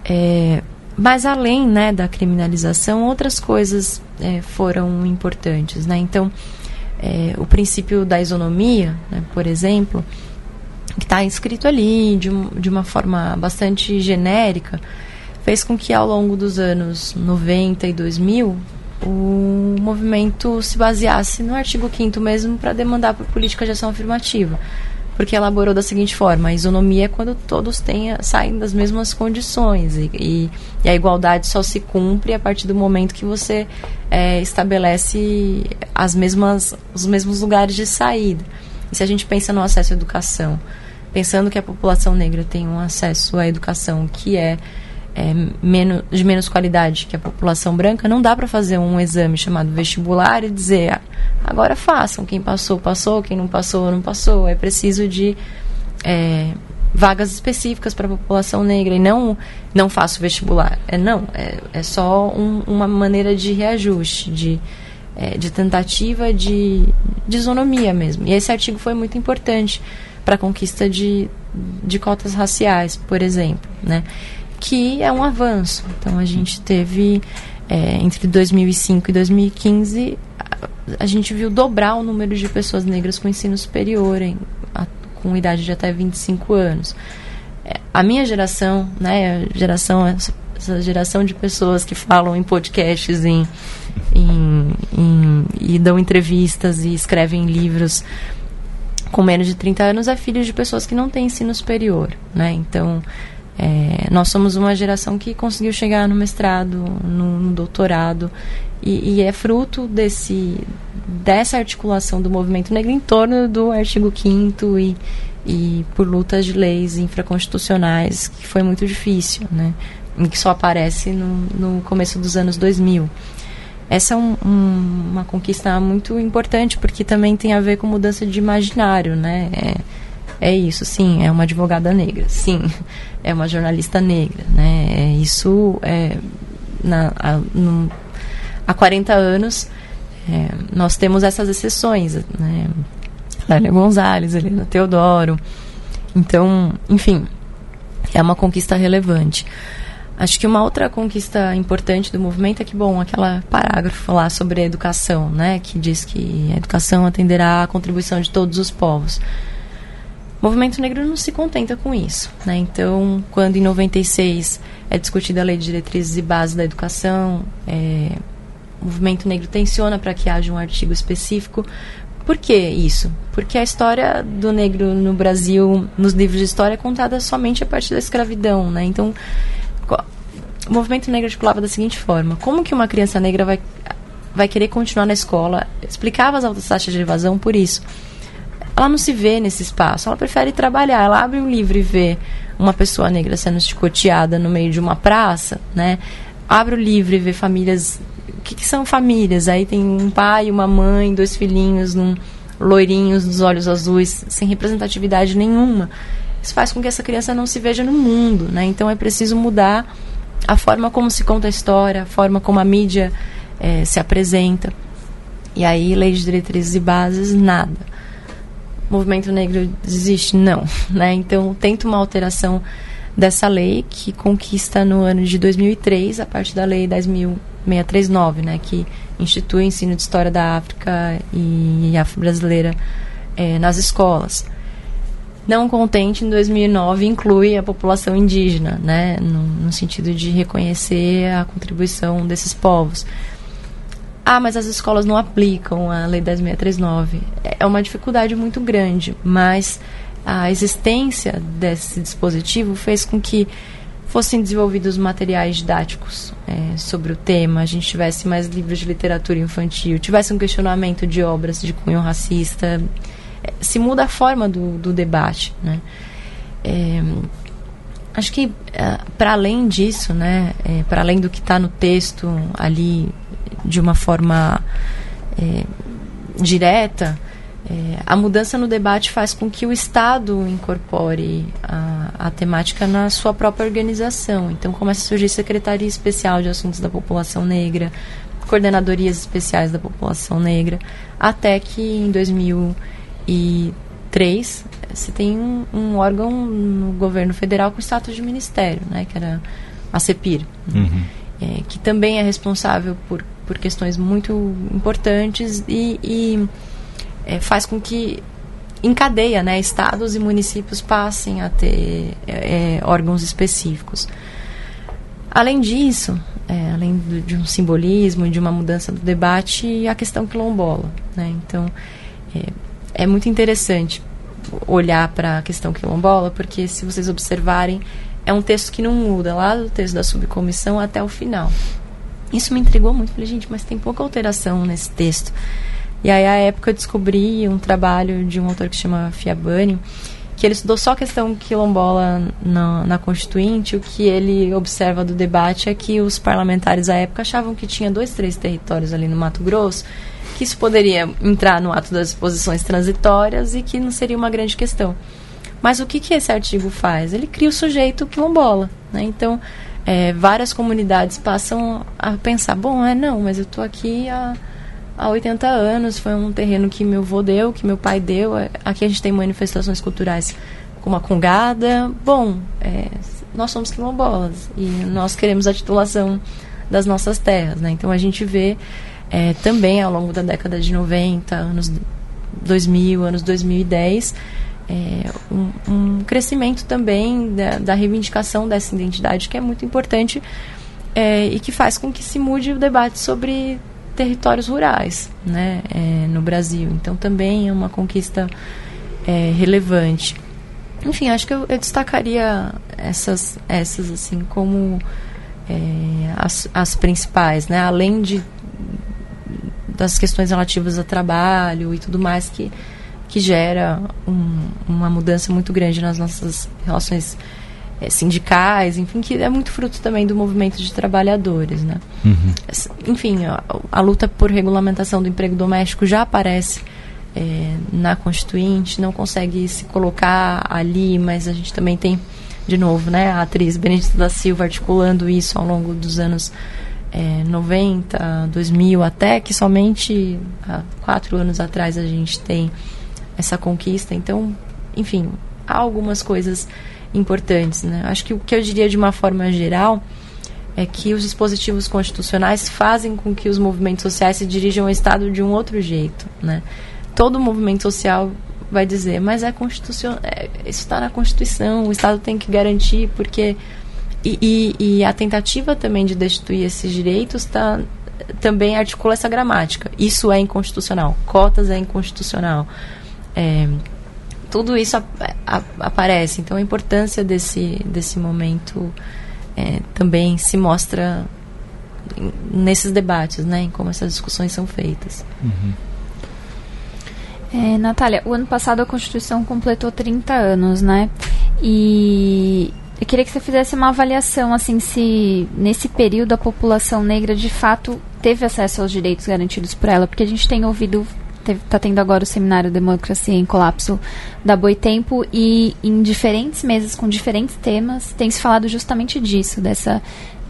É, mas além né, da criminalização, outras coisas é, foram importantes. Né? Então, é, o princípio da isonomia, né, por exemplo, que está escrito ali de, um, de uma forma bastante genérica, fez com que ao longo dos anos 90 e 2000 o movimento se baseasse no artigo 5 mesmo para demandar por política de ação afirmativa. Porque elaborou da seguinte forma: a isonomia é quando todos tenha, saem das mesmas condições e, e, e, a igualdade só se cumpre a partir do momento que você é, estabelece as mesmas, os mesmos lugares de saída. E se a gente pensa no acesso à educação, pensando que a população negra tem um acesso à educação que é é, menos, de menos qualidade que a população branca, não dá para fazer um exame chamado vestibular e dizer ah, agora façam, quem passou, passou, quem não passou, não passou. É preciso de é, vagas específicas para a população negra e não não faço vestibular. É não, é, é só um, uma maneira de reajuste, de, é, de tentativa de, de isonomia mesmo. E esse artigo foi muito importante para a conquista de, de cotas raciais, por exemplo, né? Que é um avanço. Então a gente teve é, entre 2005 e 2015 a, a, gente viu dobrar o número de pessoas negras com ensino superior em, a, com idade de até 25 anos. É, a minha geração, né, geração essa, essa geração de pessoas que falam em podcasts em, em, em, e dão entrevistas e escrevem livros com menos de 30 anos é filho de pessoas que não têm ensino superior, né? Então, é, nós somos uma geração que conseguiu chegar no mestrado, no, no doutorado, e, e, é fruto desse, dessa articulação do movimento negro em torno do artigo 5 e, e por lutas de leis infraconstitucionais, que foi muito difícil, né? que só aparece no, no começo dos anos 2000. Essa é um, um, uma conquista muito importante, porque também tem a ver com mudança de imaginário, né? É, é isso, sim, é uma advogada negra, sim, é uma jornalista negra, né? É isso é, na, a, no, há 40 anos é, nós temos essas exceções, né? Lélia Gonzalez, Helena Teodoro. Então, enfim, é uma conquista relevante. Acho que uma outra conquista importante do movimento é que, bom, aquela parágrafo lá sobre a educação, né, que diz que a educação atenderá à contribuição de todos os povos. O movimento negro não se contenta com isso, né? Então, quando em 96 é discutida a Lei de Diretrizes e Bases da Educação, é, o movimento negro tensiona para que haja um artigo específico. Por que isso? Porque a história do negro no Brasil, nos livros de história, é contada somente a partir da escravidão, né? Então, o movimento negro articulava da seguinte forma: como que uma criança negra vai, vai querer continuar na escola? Explicava as altas taxas de evasão por isso. Ela não se vê nesse espaço, ela prefere trabalhar. Ela abre um livro e vê uma pessoa negra sendo chicoteada no meio de uma praça, né? Abre o livro e vê famílias. O que, que são famílias? Aí tem um pai, uma mãe, dois filhinhos, num, loirinhos dos olhos azuis, sem representatividade nenhuma. Isso faz com que essa criança não se veja no mundo, né? Então é preciso mudar a forma como se conta a história, a forma como a mídia é, se apresenta. E aí, lei de diretrizes e bases, nada. Movimento negro existe? Não. Né? Então, tenta uma alteração dessa lei que conquista no ano de 2003, a partir da lei 10.639, né, que institui o ensino de história da África e afro-brasileira é, nas escolas. Não contente, em 2009 inclui a população indígena, né, no, no sentido de reconhecer a contribuição desses povos. Ah, mas as escolas não aplicam a Lei 10.639. É uma dificuldade muito grande, mas a existência desse dispositivo fez com que fossem desenvolvidos materiais didáticos é, sobre o tema, a gente tivesse mais livros de literatura infantil, tivesse um questionamento de obras de cunho racista, se muda a forma do, do debate, né? É, acho que é, para além disso, né, é, para além do que está no texto ali de uma forma é, direta, é, a mudança no debate faz com que o Estado incorpore a, a, temática na sua própria organização. Então começa a surgir Secretaria Especial de Assuntos da População Negra, coordenadorias especiais da população negra, até que em 2000 e três, se tem um, um, órgão no governo federal com status de ministério, né, que era a CEPIR, uhum. É, que também é responsável por, por questões muito importantes e, e é, faz com que encadeia, né, estados e municípios passem a ter é, é órgãos específicos. Além disso, é, além do, de um simbolismo e de uma mudança do debate, a questão quilombola, né, então é, é muito interessante olhar para a questão quilombola, porque se vocês observarem, é um texto que não muda, lá do texto da subcomissão até o final. Isso me intrigou muito. Falei, gente, mas tem pouca alteração nesse texto. E aí, à época, eu descobri um trabalho de um autor que se chama Fiabani, que ele estudou só a questão quilombola na, na Constituinte. O que ele observa do debate é que os parlamentares à época achavam que tinha dois, três territórios ali no Mato Grosso que isso poderia entrar no ato das disposições transitórias e que não seria uma grande questão. Mas o que, que esse artigo faz? Ele cria o sujeito quilombola. Né? Então, é, várias comunidades passam a pensar: bom, é não, mas eu estou aqui há, há 80 anos, foi um terreno que meu avô deu, que meu pai deu. É, aqui a gente tem manifestações culturais como a Congada. Bom, é, nós somos quilombolas e nós queremos a titulação das nossas terras. Né? Então, a gente vê é, também ao longo da década de 90, anos 2000, anos 2010, é, um, um, crescimento também da, da, reivindicação dessa identidade que é muito importante é, e que faz com que se mude o debate sobre territórios rurais né, é, no Brasil. Então também é uma conquista é, relevante. Enfim, acho que eu, eu, destacaria essas, essas assim como é, as, as principais, né? além de das questões relativas a trabalho e tudo mais que, que gera um, uma mudança muito grande nas nossas relações é, sindicais, enfim, que é muito fruto também do movimento de trabalhadores, né? Uhum. Enfim, a, a, luta por regulamentação do emprego doméstico já aparece é, na Constituinte, não consegue se colocar ali, mas a gente também tem, de novo, né, a atriz Benedita da Silva articulando isso ao longo dos anos é, 90, 2000, até que somente há quatro anos atrás a gente tem essa conquista. Então, enfim, há algumas coisas importantes. Né? Acho que o que eu diria de uma forma geral é que os dispositivos constitucionais fazem com que os movimentos sociais se dirijam ao Estado de um outro jeito. Né? Todo movimento social vai dizer, mas é constitucional, é, isso está na Constituição, o Estado tem que garantir, porque. E, e, e a tentativa também de destituir esses direitos tá, também articula essa gramática. Isso é inconstitucional. Cotas é inconstitucional. É, tudo isso ap ap aparece. Então a importância desse, desse momento é, também se mostra nesses debates, né, em como essas discussões são feitas. Uhum. É, Natália, o ano passado a Constituição completou 30 anos, né? E eu queria que você fizesse uma avaliação, assim, se nesse período a população negra de fato teve acesso aos direitos garantidos por ela, porque a gente tem ouvido está tendo agora o seminário Democracia em Colapso da Boitempo e em diferentes meses com diferentes temas tem se falado justamente disso, dessa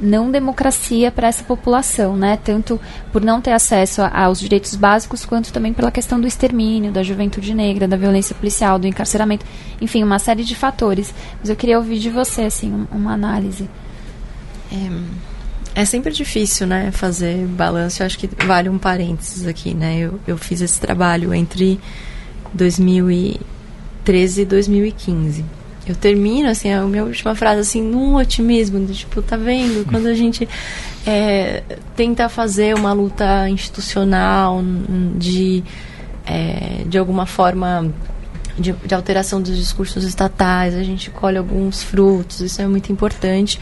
não democracia para essa população, né? Tanto por não ter acesso aos direitos básicos, quanto também pela questão do extermínio, da juventude negra, da violência policial, do encarceramento, enfim, uma série de fatores. Mas eu queria ouvir de você, assim, uma análise. É é sempre difícil, né, fazer balanço. Eu acho que vale um parênteses aqui, né? Eu, eu fiz esse trabalho entre 2013 e 2015. Eu termino, assim, a minha última frase, assim, num otimismo, de, tipo, tá vendo? Quando a gente é, tenta fazer uma luta institucional de, é, de alguma forma, de, de alteração dos discursos estatais, a gente colhe alguns frutos, isso é muito importante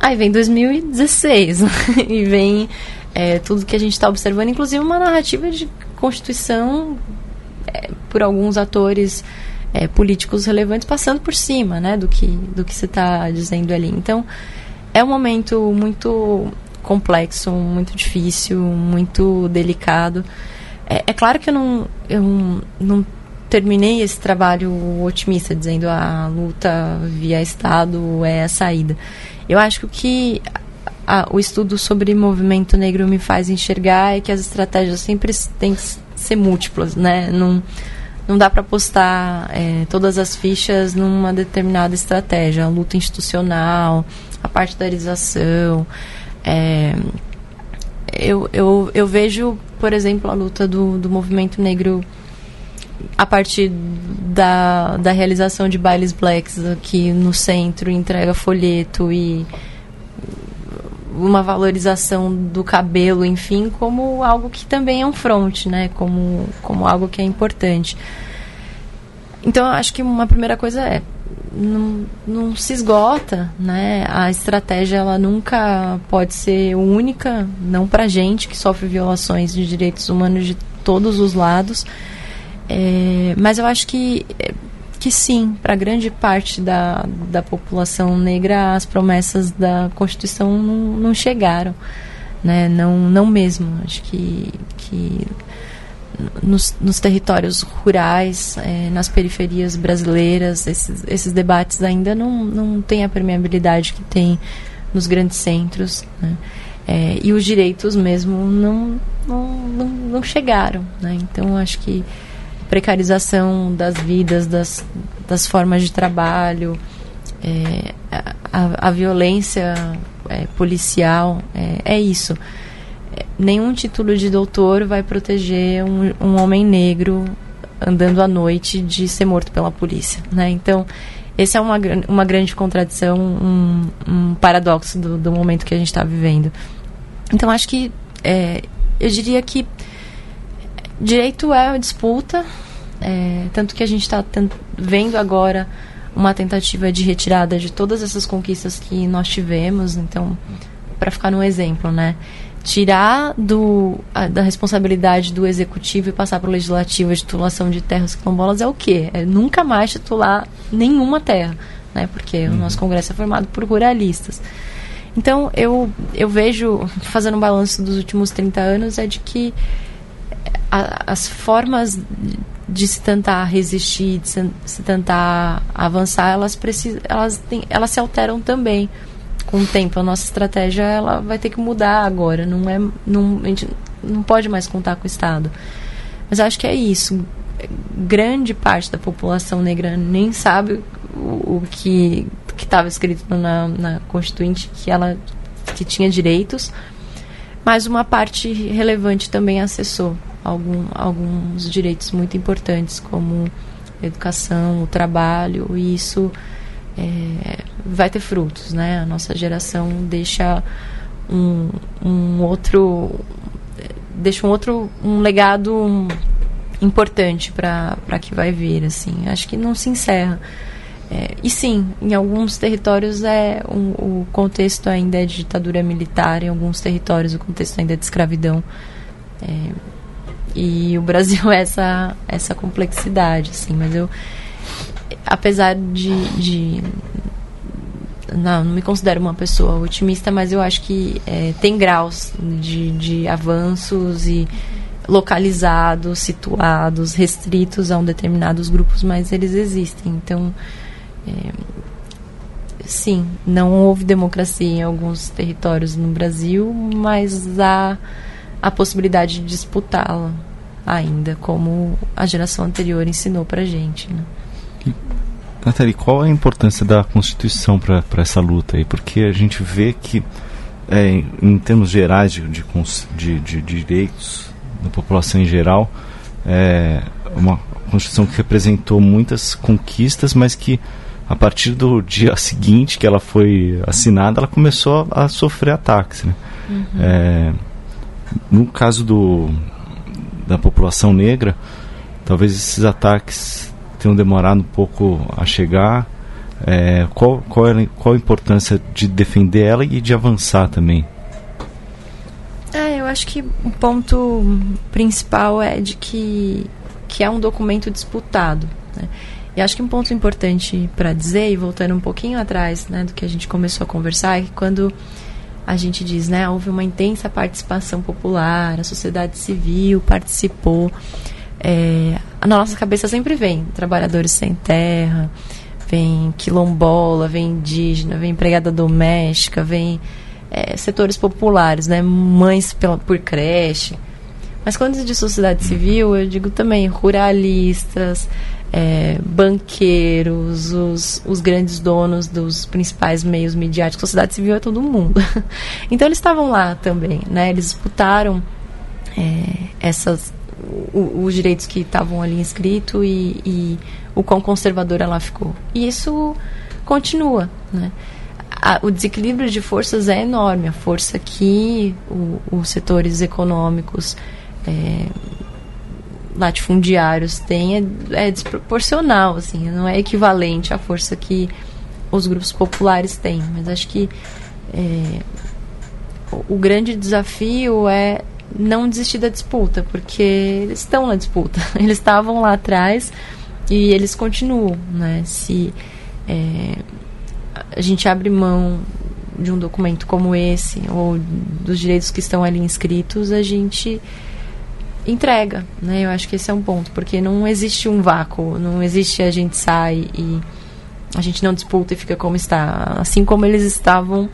Aí vem 2016 e vem é, tudo que a gente está observando, inclusive uma narrativa de constituição é, por alguns atores é, políticos relevantes passando por cima, né, do que do que você está dizendo ali. Então é um momento muito complexo, muito difícil, muito delicado. É, é claro que eu não eu não terminei esse trabalho otimista dizendo a luta via Estado é a saída. Eu acho que o que a, o estudo sobre movimento negro me faz enxergar é que as estratégias sempre têm que ser múltiplas, né? Não, não dá para postar é, todas as fichas numa determinada estratégia. A luta institucional, a partidarização. É, eu, eu, eu vejo, por exemplo, a luta do, do movimento negro a partir da, da realização de bailes blacks aqui no centro, entrega folheto e uma valorização do cabelo, enfim, como algo que também é um front, né? Como, como algo que é importante. Então, eu acho que uma primeira coisa é não, não se esgota, né? A estratégia ela nunca pode ser única, não para gente que sofre violações de direitos humanos de todos os lados. É, mas eu acho que, que sim, para grande parte da, da população negra, as promessas da Constituição não, não chegaram. Né? Não, não mesmo. Acho que, que nos, nos territórios rurais, é, nas periferias brasileiras, esses, esses debates ainda não, não têm a permeabilidade que tem nos grandes centros. Né? É, e os direitos mesmo não, não, não, não chegaram. Né? Então, acho que precarização das vidas, das, das formas de trabalho, é, a, a, violência é, policial, é, é isso. É, nenhum título de doutor vai proteger um, um, homem negro andando à noite de ser morto pela polícia. Né? Então, esse é uma, uma grande contradição, um, um paradoxo do, do momento que a gente está vivendo. Então, acho que é, eu diria que direito é uma disputa, é, tanto que a gente está vendo agora uma tentativa de retirada de todas essas conquistas que nós tivemos. Então, para ficar no exemplo, né? Tirar do, a, da responsabilidade do executivo e passar para o legislativo a titulação de terras quilombolas é o quê? É nunca mais titular nenhuma terra, né? Porque uhum. o nosso Congresso é formado por ruralistas. Então, eu, eu vejo, fazendo um balanço dos últimos 30 anos, é de que a, as formas de se tentar resistir, de se, se tentar avançar, elas precisam, elas, elas se alteram também com o tempo. A nossa estratégia ela vai ter que mudar agora. Não é, não, a gente não pode mais contar com o Estado. Mas acho que é isso. Grande parte da população negra nem sabe o, o que estava escrito na, na Constituinte que ela que tinha direitos, mas uma parte relevante também acessou algum, alguns direitos muito importantes, como a educação, o trabalho, e isso é, vai ter frutos, né? A nossa geração deixa um, um outro deixa um outro um legado importante para que vai vir assim acho que não se encerra é, e sim, em alguns territórios é um, o contexto ainda é de ditadura militar, em alguns territórios o contexto ainda é de escravidão. É, e o Brasil é essa, essa complexidade, assim, mas eu, apesar de, de não, não me considero uma pessoa otimista, mas eu acho que é, tem graus de, de avanços e localizados, situados, restritos a um determinados grupos, mas eles existem. Então, é, sim, não houve democracia em alguns territórios no Brasil, mas há a possibilidade de disputá-la ainda, como a geração anterior ensinou para gente. Né? Nathalie, qual a importância da Constituição para essa luta aí? Porque a gente vê que, é, em termos gerais de, de, de direitos da população em geral, é uma Constituição que representou muitas conquistas, mas que a partir do dia seguinte que ela foi assinada, ela começou a, a sofrer ataques. Né? Uhum. É, no caso do, da população negra, talvez esses ataques tenham demorado um pouco a chegar. É, qual, qual, é, qual a importância de defender ela e de avançar também? É, eu acho que o ponto principal é de que, que é um documento disputado. Né? E acho que um ponto importante para dizer, e voltando um pouquinho atrás né, do que a gente começou a conversar, é que quando a gente diz, né, houve uma intensa participação popular, a sociedade civil participou, é, na nossa cabeça sempre vem trabalhadores sem terra, vem quilombola, vem indígena, vem empregada doméstica, vem é, setores populares, né, mães pela, por creche. Mas quando diz de sociedade civil, eu digo também ruralistas, é, banqueiros, os, os grandes donos dos principais meios midiáticos, a sociedade civil é todo mundo. então eles estavam lá também, né? Eles disputaram é, essas o, os direitos que estavam ali inscritos e, e, o quão conservadora ela ficou. E isso continua, né? O desequilíbrio de forças é enorme. A força que os setores econômicos é, latifundiários têm é, é, desproporcional, assim, não é equivalente à força que os grupos populares têm. Mas acho que é, o, grande desafio é não desistir da disputa, porque eles estão na disputa. Eles estavam lá atrás e eles continuam, né? Se é, a gente abre mão de um documento como esse ou dos direitos que estão ali inscritos, a gente entrega, né? Eu acho que esse é um ponto, porque não existe um vácuo, não existe a gente sai e a gente não disputa e fica como está. Assim como eles estavam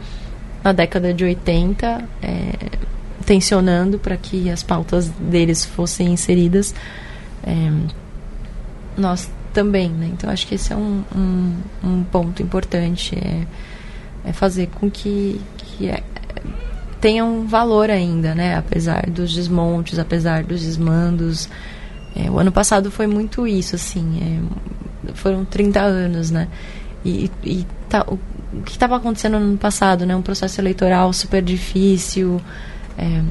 na década de 80, é, tensionando para que as pautas deles fossem inseridas, é, nós também, né? Então acho que esse é um, um, um ponto importante, é, é fazer com que, que é, tenham valor ainda, né? Apesar dos desmontes, apesar dos desmandos. É, o ano passado foi muito isso, assim. É, foram 30 anos, né? E, e tá, o, o, que estava acontecendo no ano passado, né? Um processo eleitoral super difícil. É,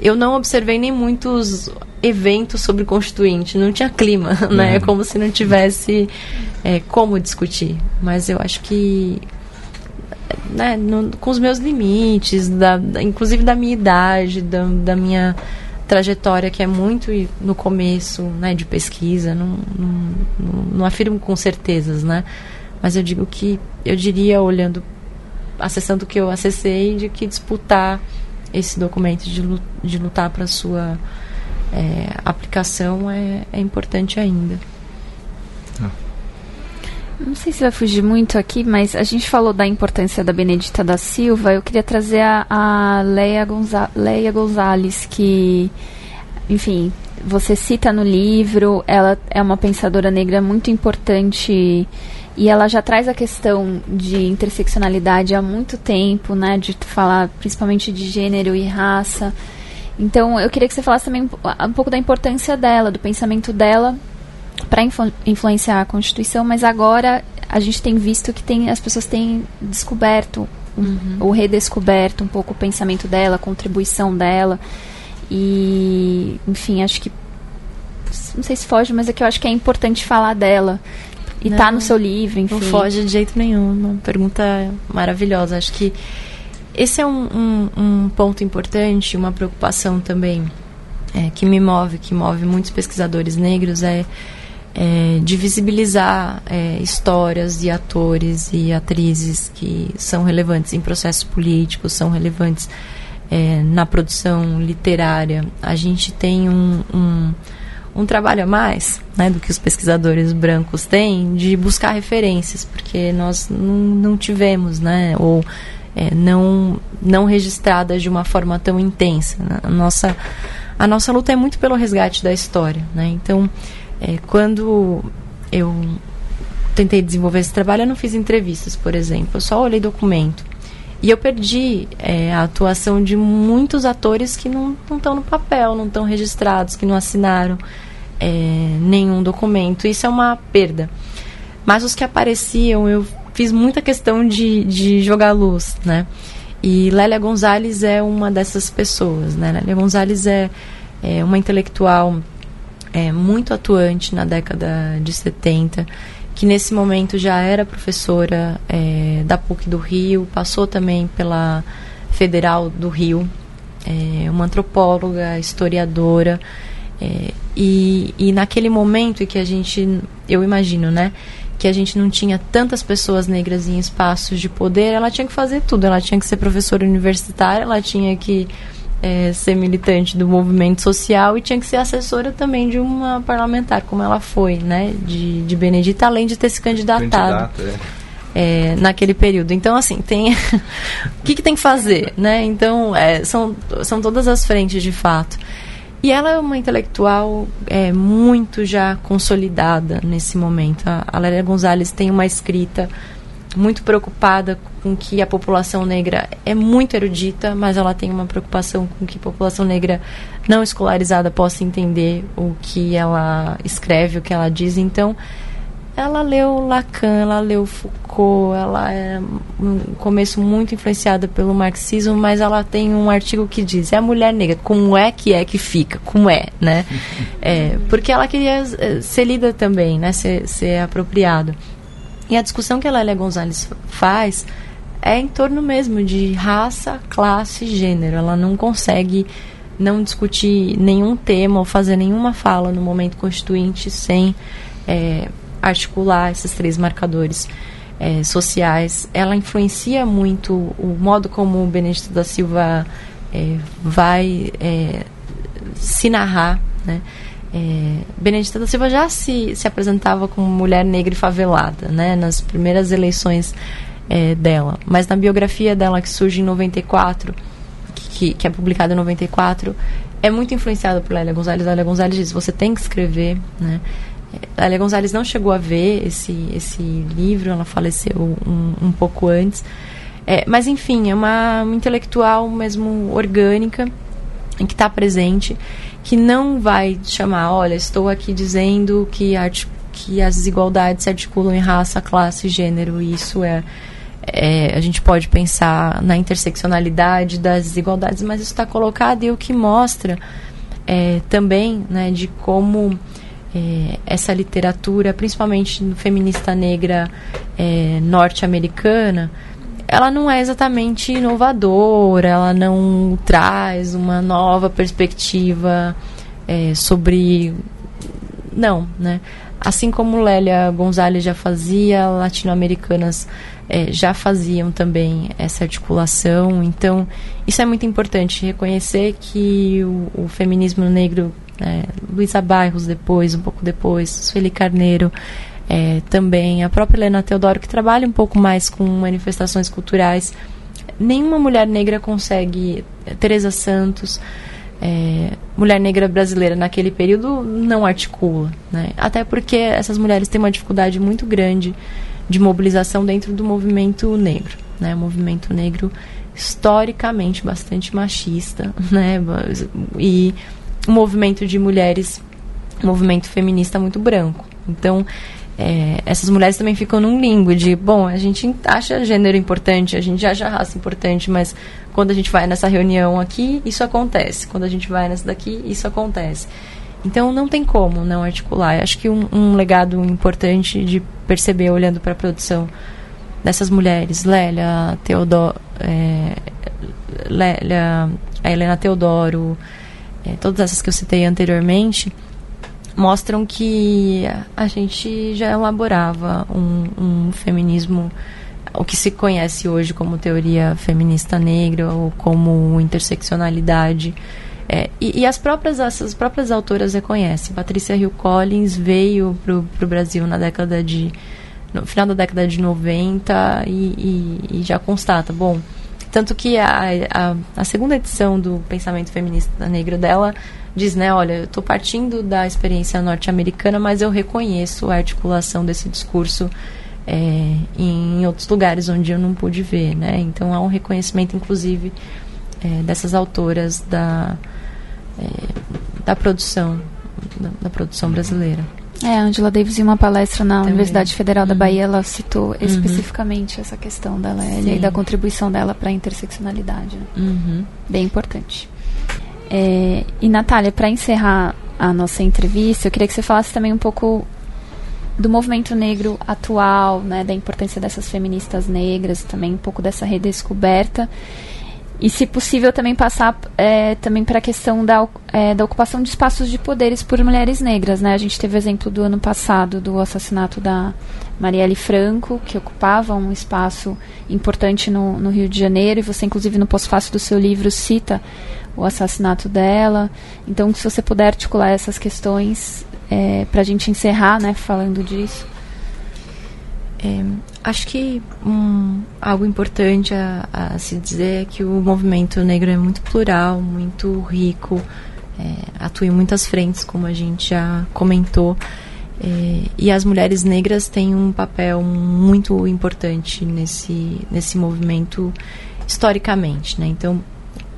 eu não observei nem muitos eventos sobre constituinte, não tinha clima, né? É como se não tivesse é, como discutir. Mas eu acho que né, no, com os meus limites, da, da, inclusive da minha idade, da, da, minha trajetória, que é muito no começo né, de pesquisa, não, não, não, não afirmo com certezas, né? Mas eu digo que, eu diria, olhando, acessando o que eu acessei, de que disputar esse documento, de, de lutar para sua é, aplicação é, é importante ainda. Não sei se vai fugir muito aqui, mas a gente falou da importância da Benedita da Silva. Eu queria trazer a, a Leia, Gonza Leia Gonzalez, que, enfim, você cita no livro. Ela é uma pensadora negra muito importante e ela já traz a questão de interseccionalidade há muito tempo, né? De falar principalmente de gênero e raça. Então, eu queria que você falasse também um pouco da importância dela, do pensamento dela para influ influenciar a Constituição, mas agora a gente tem visto que tem, as pessoas têm descoberto uhum. ou redescoberto um pouco o pensamento dela, a contribuição dela. E, enfim, acho que. Não sei se foge, mas é que eu acho que é importante falar dela. E não, tá no seu livro, enfim. Não foge de jeito nenhum. Uma pergunta maravilhosa. Acho que esse é um, um, um ponto importante, uma preocupação também é, que me move, que move muitos pesquisadores negros, é é, de visibilizar é, histórias de atores e atrizes que são relevantes em processos políticos, são relevantes é, na produção literária. A gente tem um, um, um trabalho a mais né, do que os pesquisadores brancos têm de buscar referências, porque nós não, não tivemos, né, ou é, não, não registradas de uma forma tão intensa. Né? A nossa, a nossa luta é muito pelo resgate da história. Né? Então, é, quando eu tentei desenvolver esse trabalho, eu não fiz entrevistas, por exemplo, eu só olhei documento. E eu perdi é, a atuação de muitos atores que não estão no papel, não estão registrados, que não assinaram é, nenhum documento. Isso é uma perda. Mas os que apareciam, eu fiz muita questão de, de jogar luz, né? E Lélia Gonzalez é uma dessas pessoas, né? Lélia Gonzalez é, é uma intelectual é, muito atuante na década de 70, que nesse momento já era professora é, da PUC do Rio, passou também pela Federal do Rio, é, uma antropóloga, historiadora, é, e, e naquele momento em que a gente, eu imagino, né, que a gente não tinha tantas pessoas negras em espaços de poder, ela tinha que fazer tudo. Ela tinha que ser professora universitária, ela tinha que é, ser militante do movimento social e tinha que ser assessora também de uma parlamentar, como ela foi, né, de, de Benedita, além de ter se candidatado. é. É, naquele período. Então, assim, tem. o que, que, tem que fazer, né? Então, é, são, são todas as frentes, de fato. E ela é uma intelectual é, muito já consolidada nesse momento. A, a Lélia Gonzalez tem uma escrita muito preocupada com que a população negra é muito erudita, mas ela tem uma preocupação com que a população negra não escolarizada possa entender o que ela escreve, o que ela diz. Então, ela leu Lacan, ela leu Foucault, ela é no começo muito influenciada pelo marxismo, mas ela tem um artigo que diz: é a mulher negra, como é que é que fica? Como é, né? É, porque ela queria eh, ser lida também, né? Ser, ser apropriado. E a discussão que a Lélia Gonzalez faz é em torno mesmo de raça, classe e gênero. Ela não consegue não discutir nenhum tema ou fazer nenhuma fala no momento constituinte sem é, articular esses três marcadores é, sociais. Ela influencia muito o modo como o Benedito da Silva é, vai é, se narrar, né? É, Benedita da Silva já se, se apresentava como mulher negra e favelada, né, nas primeiras eleições é, dela. Mas na biografia dela, que surge em 94, que, que é publicada em 94, é muito influenciada por Lélia Gonzalez. Lélia Gonzalez diz: você tem que escrever, né? É, Lélia Gonzalez não chegou a ver esse, esse livro, ela faleceu um, um pouco antes. É, mas, enfim, é uma, uma intelectual mesmo orgânica, que está presente que não vai chamar, olha, estou aqui dizendo que, que as desigualdades se articulam em raça, classe e gênero, e isso é, é, a gente pode pensar na interseccionalidade das desigualdades, mas isso está colocado e o que mostra é, também né, de como é, essa literatura, principalmente feminista negra é, norte-americana, ela não é exatamente inovadora, ela não traz uma nova perspectiva é, sobre não, né? Assim como Lélia Gonzalez já fazia, latino-americanas é, já faziam também essa articulação. Então, isso é muito importante, reconhecer que o, o feminismo negro, é, Luísa Bairros depois, um pouco depois, Sueli Carneiro, é, também a própria Helena Teodoro, que trabalha um pouco mais com manifestações culturais. Nenhuma mulher negra consegue, Teresa Santos, é, mulher negra brasileira naquele período não articula, né? Até porque essas mulheres têm uma dificuldade muito grande de mobilização dentro do movimento negro, né? O movimento negro historicamente bastante machista, né? E o movimento de mulheres, movimento feminista muito branco. Então, é, essas mulheres também ficam num limbo de, bom, a gente acha gênero importante, a gente acha raça importante, mas quando a gente vai nessa reunião aqui, isso acontece. Quando a gente vai nessa daqui, isso acontece. Então não tem como não articular. Eu acho que um, um legado importante de perceber olhando para a produção dessas mulheres, Lélia, Teodoro, é, Lélia, a Helena Teodoro, é, todas essas que eu citei anteriormente, mostram que a gente já elaborava um, um feminismo o que se conhece hoje como teoria feminista negra ou como interseccionalidade. É, e, e, as próprias as próprias autoras reconhecem. Patrícia Hill Collins veio para o Brasil na década de no final da década de 90 e, e, e já constata, bom, tanto que a, a, a, segunda edição do Pensamento Feminista Negro dela diz, né, olha, eu estou partindo da experiência norte-americana, mas eu reconheço a articulação desse discurso é, em outros lugares onde eu não pude ver, né? Então há um reconhecimento, inclusive, é, dessas autoras da, é, da produção da, da, produção brasileira. É, a Angela Davis, em uma palestra na Também. Universidade Federal da uhum. Bahia, ela citou uhum. especificamente essa questão da Lélia e da contribuição dela para a interseccionalidade. Né? Uhum. Bem importante. É, e, Natália, para encerrar a nossa entrevista, eu queria que você falasse também um pouco do movimento negro atual, né, da importância dessas feministas negras, também um pouco dessa redescoberta. E, se possível, também passar é, também para a questão da, é, da ocupação de espaços de poderes por mulheres negras. Né? A gente teve o exemplo do ano passado do assassinato da Marielle Franco, que ocupava um espaço importante no, no Rio de Janeiro, e você, inclusive, no pós-fácil do seu livro, cita o assassinato dela. Então, se você puder articular essas questões, é, para a gente encerrar, né, falando disso. É, acho que um, algo importante a, a, se dizer é que o movimento negro é muito plural, muito rico, é, atua em muitas frentes, como a gente já comentou. É, e as mulheres negras têm um papel muito importante nesse, nesse movimento historicamente. Né? Então,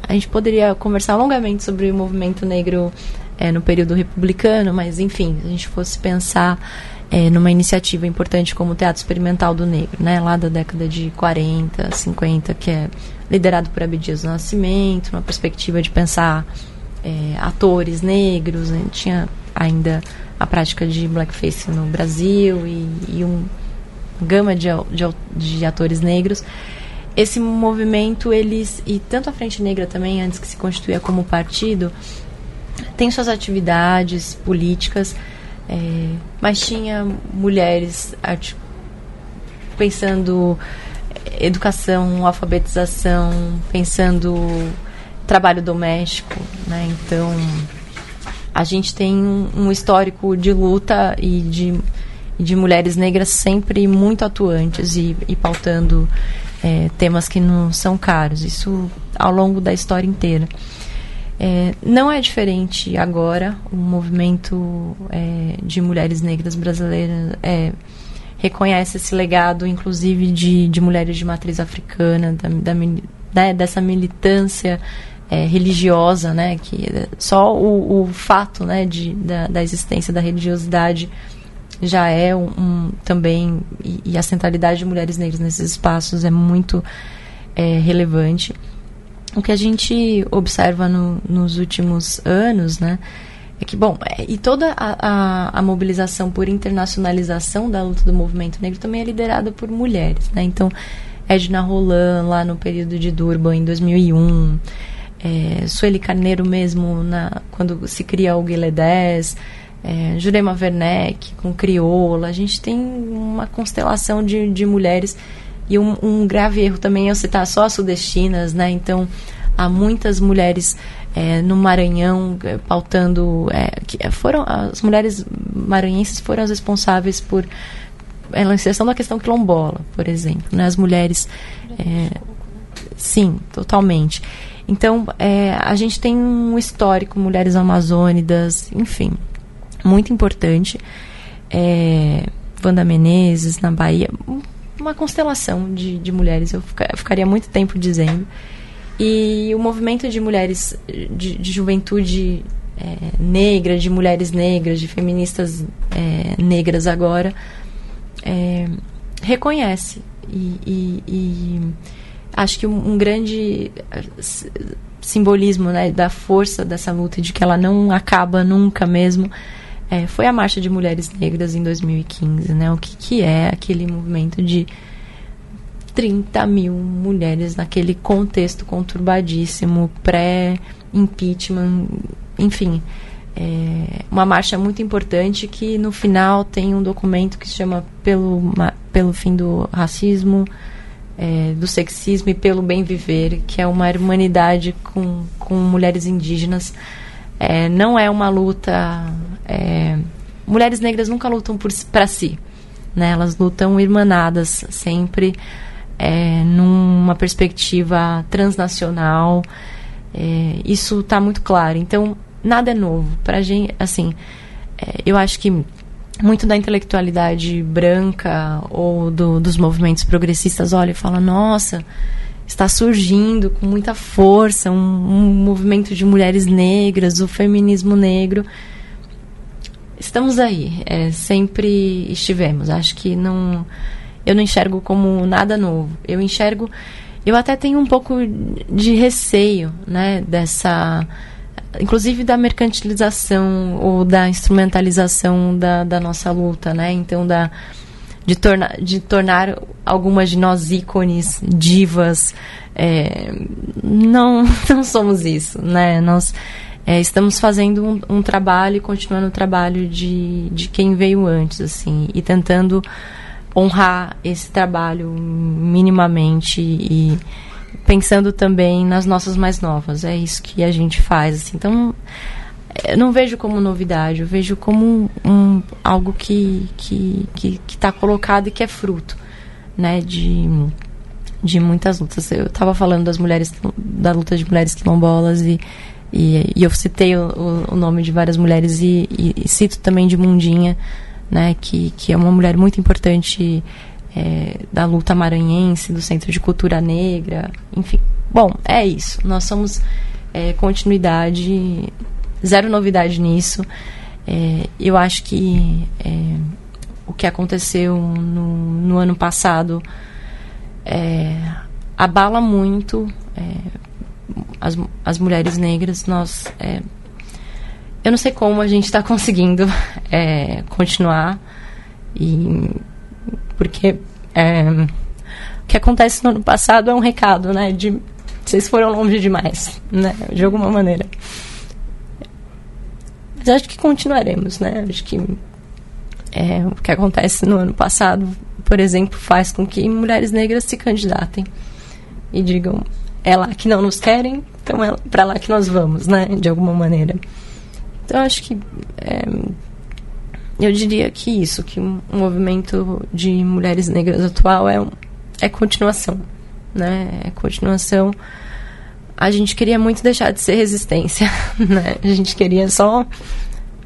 a gente poderia conversar longamente sobre o movimento negro é, no período republicano, mas enfim, se a gente fosse pensar é, numa iniciativa importante como o Teatro Experimental do Negro, né, lá da década de 40, 50, que é liderado por Abdias do Nascimento, uma perspectiva de pensar é, atores negros, né, tinha ainda a prática de blackface no Brasil e, e um gama de, de, de atores negros esse movimento eles e tanto a Frente Negra também antes que se constituía como partido tem suas atividades políticas, é, mas tinha mulheres pensando educação, alfabetização, pensando trabalho doméstico, né? Então a gente tem um, histórico de luta e de, de mulheres negras sempre muito atuantes e, e pautando é, temas que não são caros. Isso ao longo da história inteira. É, não é diferente agora. O movimento é, de mulheres negras brasileiras é, reconhece esse legado, inclusive de, de mulheres de matriz africana, da, da né, dessa militância é, religiosa, né, que só o, o fato né, de, da, da, existência da religiosidade já é um, um também e, e, a centralidade de mulheres negras nesses espaços é muito é, relevante. O que a gente observa no, nos últimos anos, né, é que, bom, é, e toda a, a, a, mobilização por internacionalização da luta do movimento negro também é liderada por mulheres, né, então, Edna Roland, lá no período de Durban, em 2001, é, Sueli Carneiro mesmo, na, quando se cria o Guilherme é, Jurema Werneck, com Crioula. A gente tem uma constelação de, de mulheres. E um, um grave erro também é eu citar só as sudestinas, né? Então, há muitas mulheres é, no Maranhão é, pautando. É, que foram As mulheres maranhenses foram as responsáveis por a inserção da questão quilombola, por exemplo. Né? As mulheres. É, sim, totalmente. Então, é, a gente tem um histórico, mulheres amazônidas, enfim, muito importante. É, Wanda Menezes, na Bahia, uma constelação de, de mulheres, eu, fica, eu ficaria muito tempo dizendo. E o movimento de mulheres, de, de juventude é, negra, de mulheres negras, de feministas é, negras agora, é, reconhece. E, e, e, acho que um, um, grande eh, simbolismo né, da força dessa luta, de que ela não acaba nunca mesmo, é, foi a Marcha de Mulheres Negras em 2015. Né? O que, que é aquele movimento de 30 mil mulheres naquele contexto conturbadíssimo, pré-impeachment, enfim é, uma marcha muito importante que no final tem um documento que se chama Pelo, pelo Fim do Racismo, é, do Sexismo e pelo Bem Viver, que é uma humanidade com, com mulheres indígenas. É, não é uma luta. É, mulheres negras nunca lutam para si. Né? Elas lutam irmanadas, sempre é, numa perspectiva transnacional. É, isso está muito claro. Então, nada é novo. Pra gente, assim, é, eu acho que muito da intelectualidade branca ou do, dos movimentos progressistas olha e fala, nossa, está surgindo com muita força um, um movimento de mulheres negras, o feminismo negro. Estamos aí, é, sempre estivemos. Acho que não, eu não enxergo como nada novo. Eu enxergo, eu até tenho um pouco de receio, né, dessa inclusive da mercantilização ou da instrumentalização da, da nossa luta, né? Então, da, de, torna, de tornar algumas de nós ícones, divas. É, não, não somos isso, né? Nós é, estamos fazendo um, um trabalho e continuando o trabalho de, de quem veio antes, assim, e tentando honrar esse trabalho minimamente e pensando também nas nossas mais novas. É isso que a gente faz. Assim. Então, eu não vejo como novidade, eu vejo como um, algo que que que está colocado e que é fruto, né, de de muitas lutas. Eu estava falando das mulheres da luta de mulheres quilombolas e e, e eu citei o, o, nome de várias mulheres e, e, e, cito também de Mundinha, né, que que é uma mulher muito importante é, da luta maranhense, do Centro de Cultura Negra, enfim. Bom, é isso. Nós somos é, continuidade, zero novidade nisso. É, eu acho que é, o que aconteceu no, no ano passado é, abala muito é, as, as mulheres negras. Nós, eu não sei como a gente está conseguindo continuar e porque é, o que acontece no ano passado é um recado, né? De vocês foram longe demais, né? De alguma maneira. Mas acho que continuaremos, né? Acho que é, o que acontece no ano passado, por exemplo, faz com que mulheres negras se candidatem e digam é lá que não nos querem, então é para lá que nós vamos, né? De alguma maneira. Então acho que é, eu diria que isso, que um movimento de mulheres negras atual é, é continuação, né? É continuação. A gente queria muito deixar de ser resistência, né? A gente queria só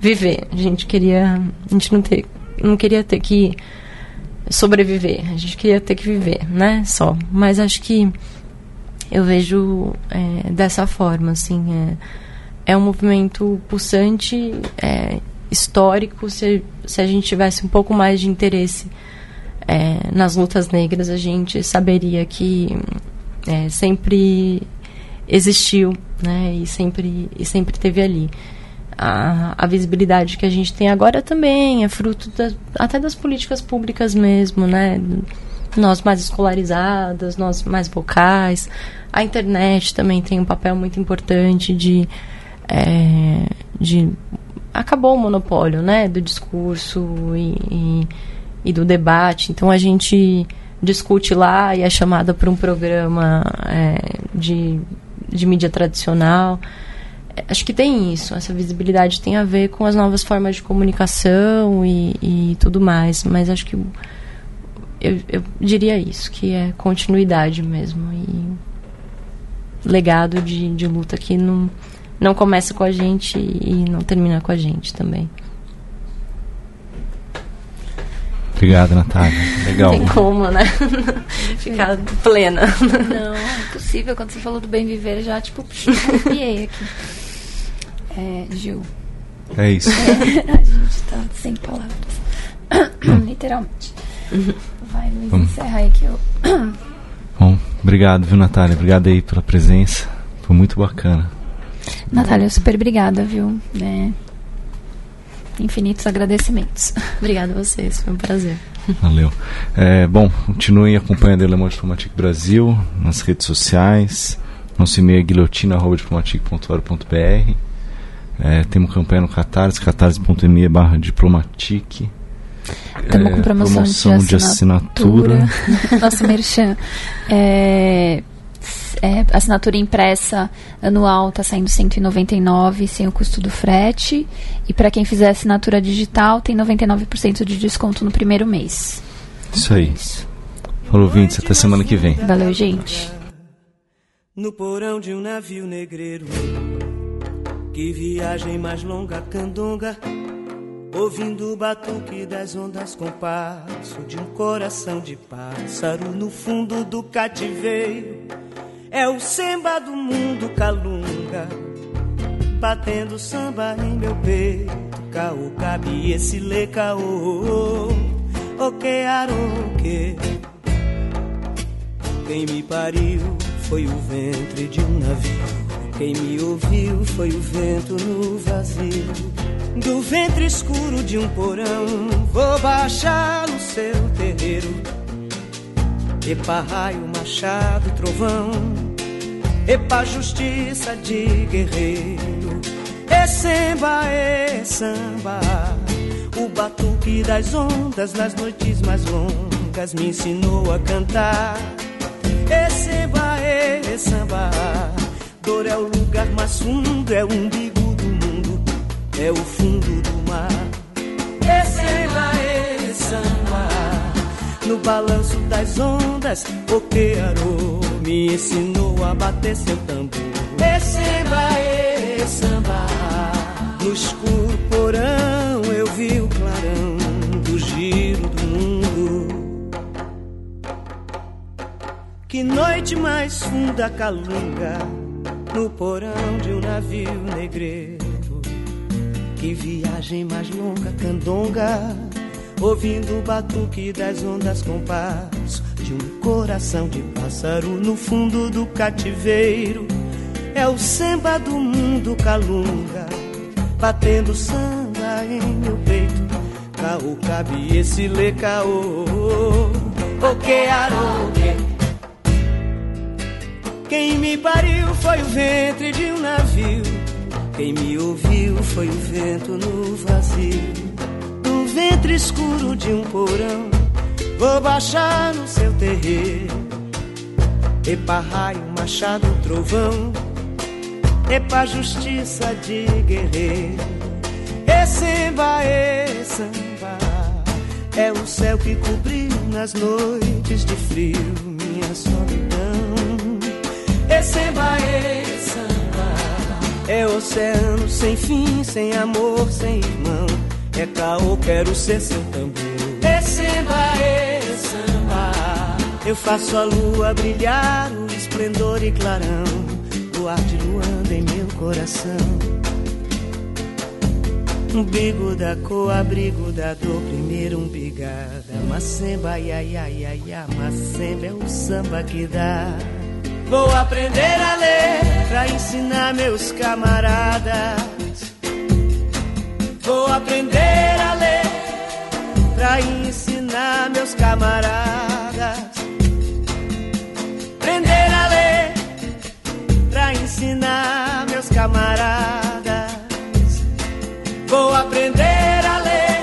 viver. A gente queria, a gente não ter, não queria ter que sobreviver. A gente queria ter que viver, né? Só. Mas acho que eu vejo é, dessa forma, assim, é, é um movimento pulsante. É, histórico, se, se a gente tivesse um pouco mais de interesse é, nas lutas negras, a gente saberia que é, sempre existiu, né? E sempre, e sempre teve ali. A, a, visibilidade que a gente tem agora também é fruto da, até das políticas públicas mesmo, né? Nós mais escolarizadas, nós mais vocais. A internet também tem um papel muito importante de, é, de acabou o monopólio, né, do discurso e, e, e do debate. Então a gente discute lá e é chamada para um programa é, de, de mídia tradicional. É, acho que tem isso, essa visibilidade tem a ver com as novas formas de comunicação e, e tudo mais, mas acho que eu, eu diria isso, que é continuidade mesmo e legado de, de luta que não, não começa com a gente e não termina com a gente também. Obrigado, Natália. Legal. Tem como, né? Ficar plena. Não, é impossível. Quando você falou do bem viver, já, tipo, arrepiei aqui. É, Gil. É isso. É, a gente tá sem palavras. Literalmente. Vai, Luiz, Vamos. encerra aí que eu... Bom, obrigado, viu, Natália? Obrigado aí pela presença. Foi muito bacana. Natália, super obrigada, viu? É, infinitos agradecimentos. Obrigada a vocês, foi um prazer. Valeu. É, bom, continuem acompanhando a Le Monde Diplomatique Brasil nas redes sociais. Nosso e-mail é guilhotina.diplomatique.org.br é, Temos campanha no Catarse, catarse.me barra diplomatique. Estamos é, com promoção, promoção de assinatura. De assinatura. Nosso merchan. É, é, assinatura impressa anual está saindo 199 sem o custo do frete. E para quem fizer assinatura digital, tem 99% de desconto no primeiro mês. Isso aí. Falou, Vintes. Até semana que vem. Valeu, gente. No porão de um navio negreiro. Que viagem mais longa, candonga. Ouvindo o batuque das ondas com passo de um coração de pássaro no fundo do cativeiro é o samba do mundo calunga, batendo samba em meu peito. Caô, cabe esse lê caô, o que aroque. Quem me pariu foi o ventre de um navio. Quem me ouviu foi o vento no vazio. Do ventre escuro de um porão, vou baixar no seu terreiro. Epa, raio, machado, trovão Epa, justiça de guerreiro. É samba, é samba. O batuque das ondas nas noites mais longas me ensinou a cantar. É samba, é samba. Dor é o lugar mais fundo, é o umbigo do mundo, é o fundo do mar. É samba, é samba. No balanço das ondas, o que arou me ensinou a bater seu tambor. E samba, samba. No escuro porão eu vi o clarão do giro do mundo. Que noite mais funda calunga no porão de um navio negreiro. Que viagem mais longa, candonga, ouvindo o batuque das ondas com passo de um coração de pássaro no fundo do cativeiro. É o samba do mundo calunga, batendo samba em meu peito. Caô, cabe esse lê caô. Quem me pariu foi o ventre de um navio. Quem me ouviu foi o vento no vazio. Do ventre escuro de um porão Vou baixar no seu terreiro. Epa, raio, machado, trovão. Epa, justiça de guerreiro. E samba, e samba. É o céu que cobriu nas noites de frio minha solidão. E samba, e samba. É oceano sem fim, sem amor, sem irmão. É caô, quero ser seu tambor. E samba, e eu faço a lua brilhar, o esplendor e clarão do ar de luanda em meu coração. Umbigo da cor, abrigo da dor, primeiro umbigada. Macemba, ia, ia, ia, ia, macemba é o samba que dá. Vou aprender a ler pra ensinar meus camaradas. Vou aprender a ler pra ensinar meus camaradas ensinar meus camaradas. Vou aprender a ler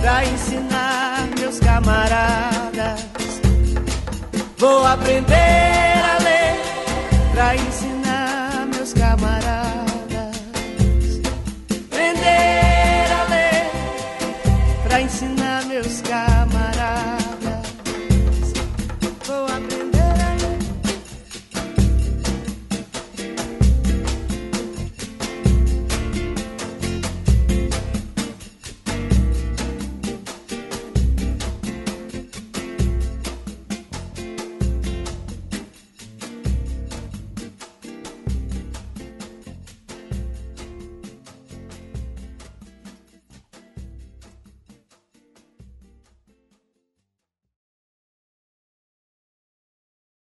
pra ensinar meus camaradas. Vou aprender a ler pra ensinar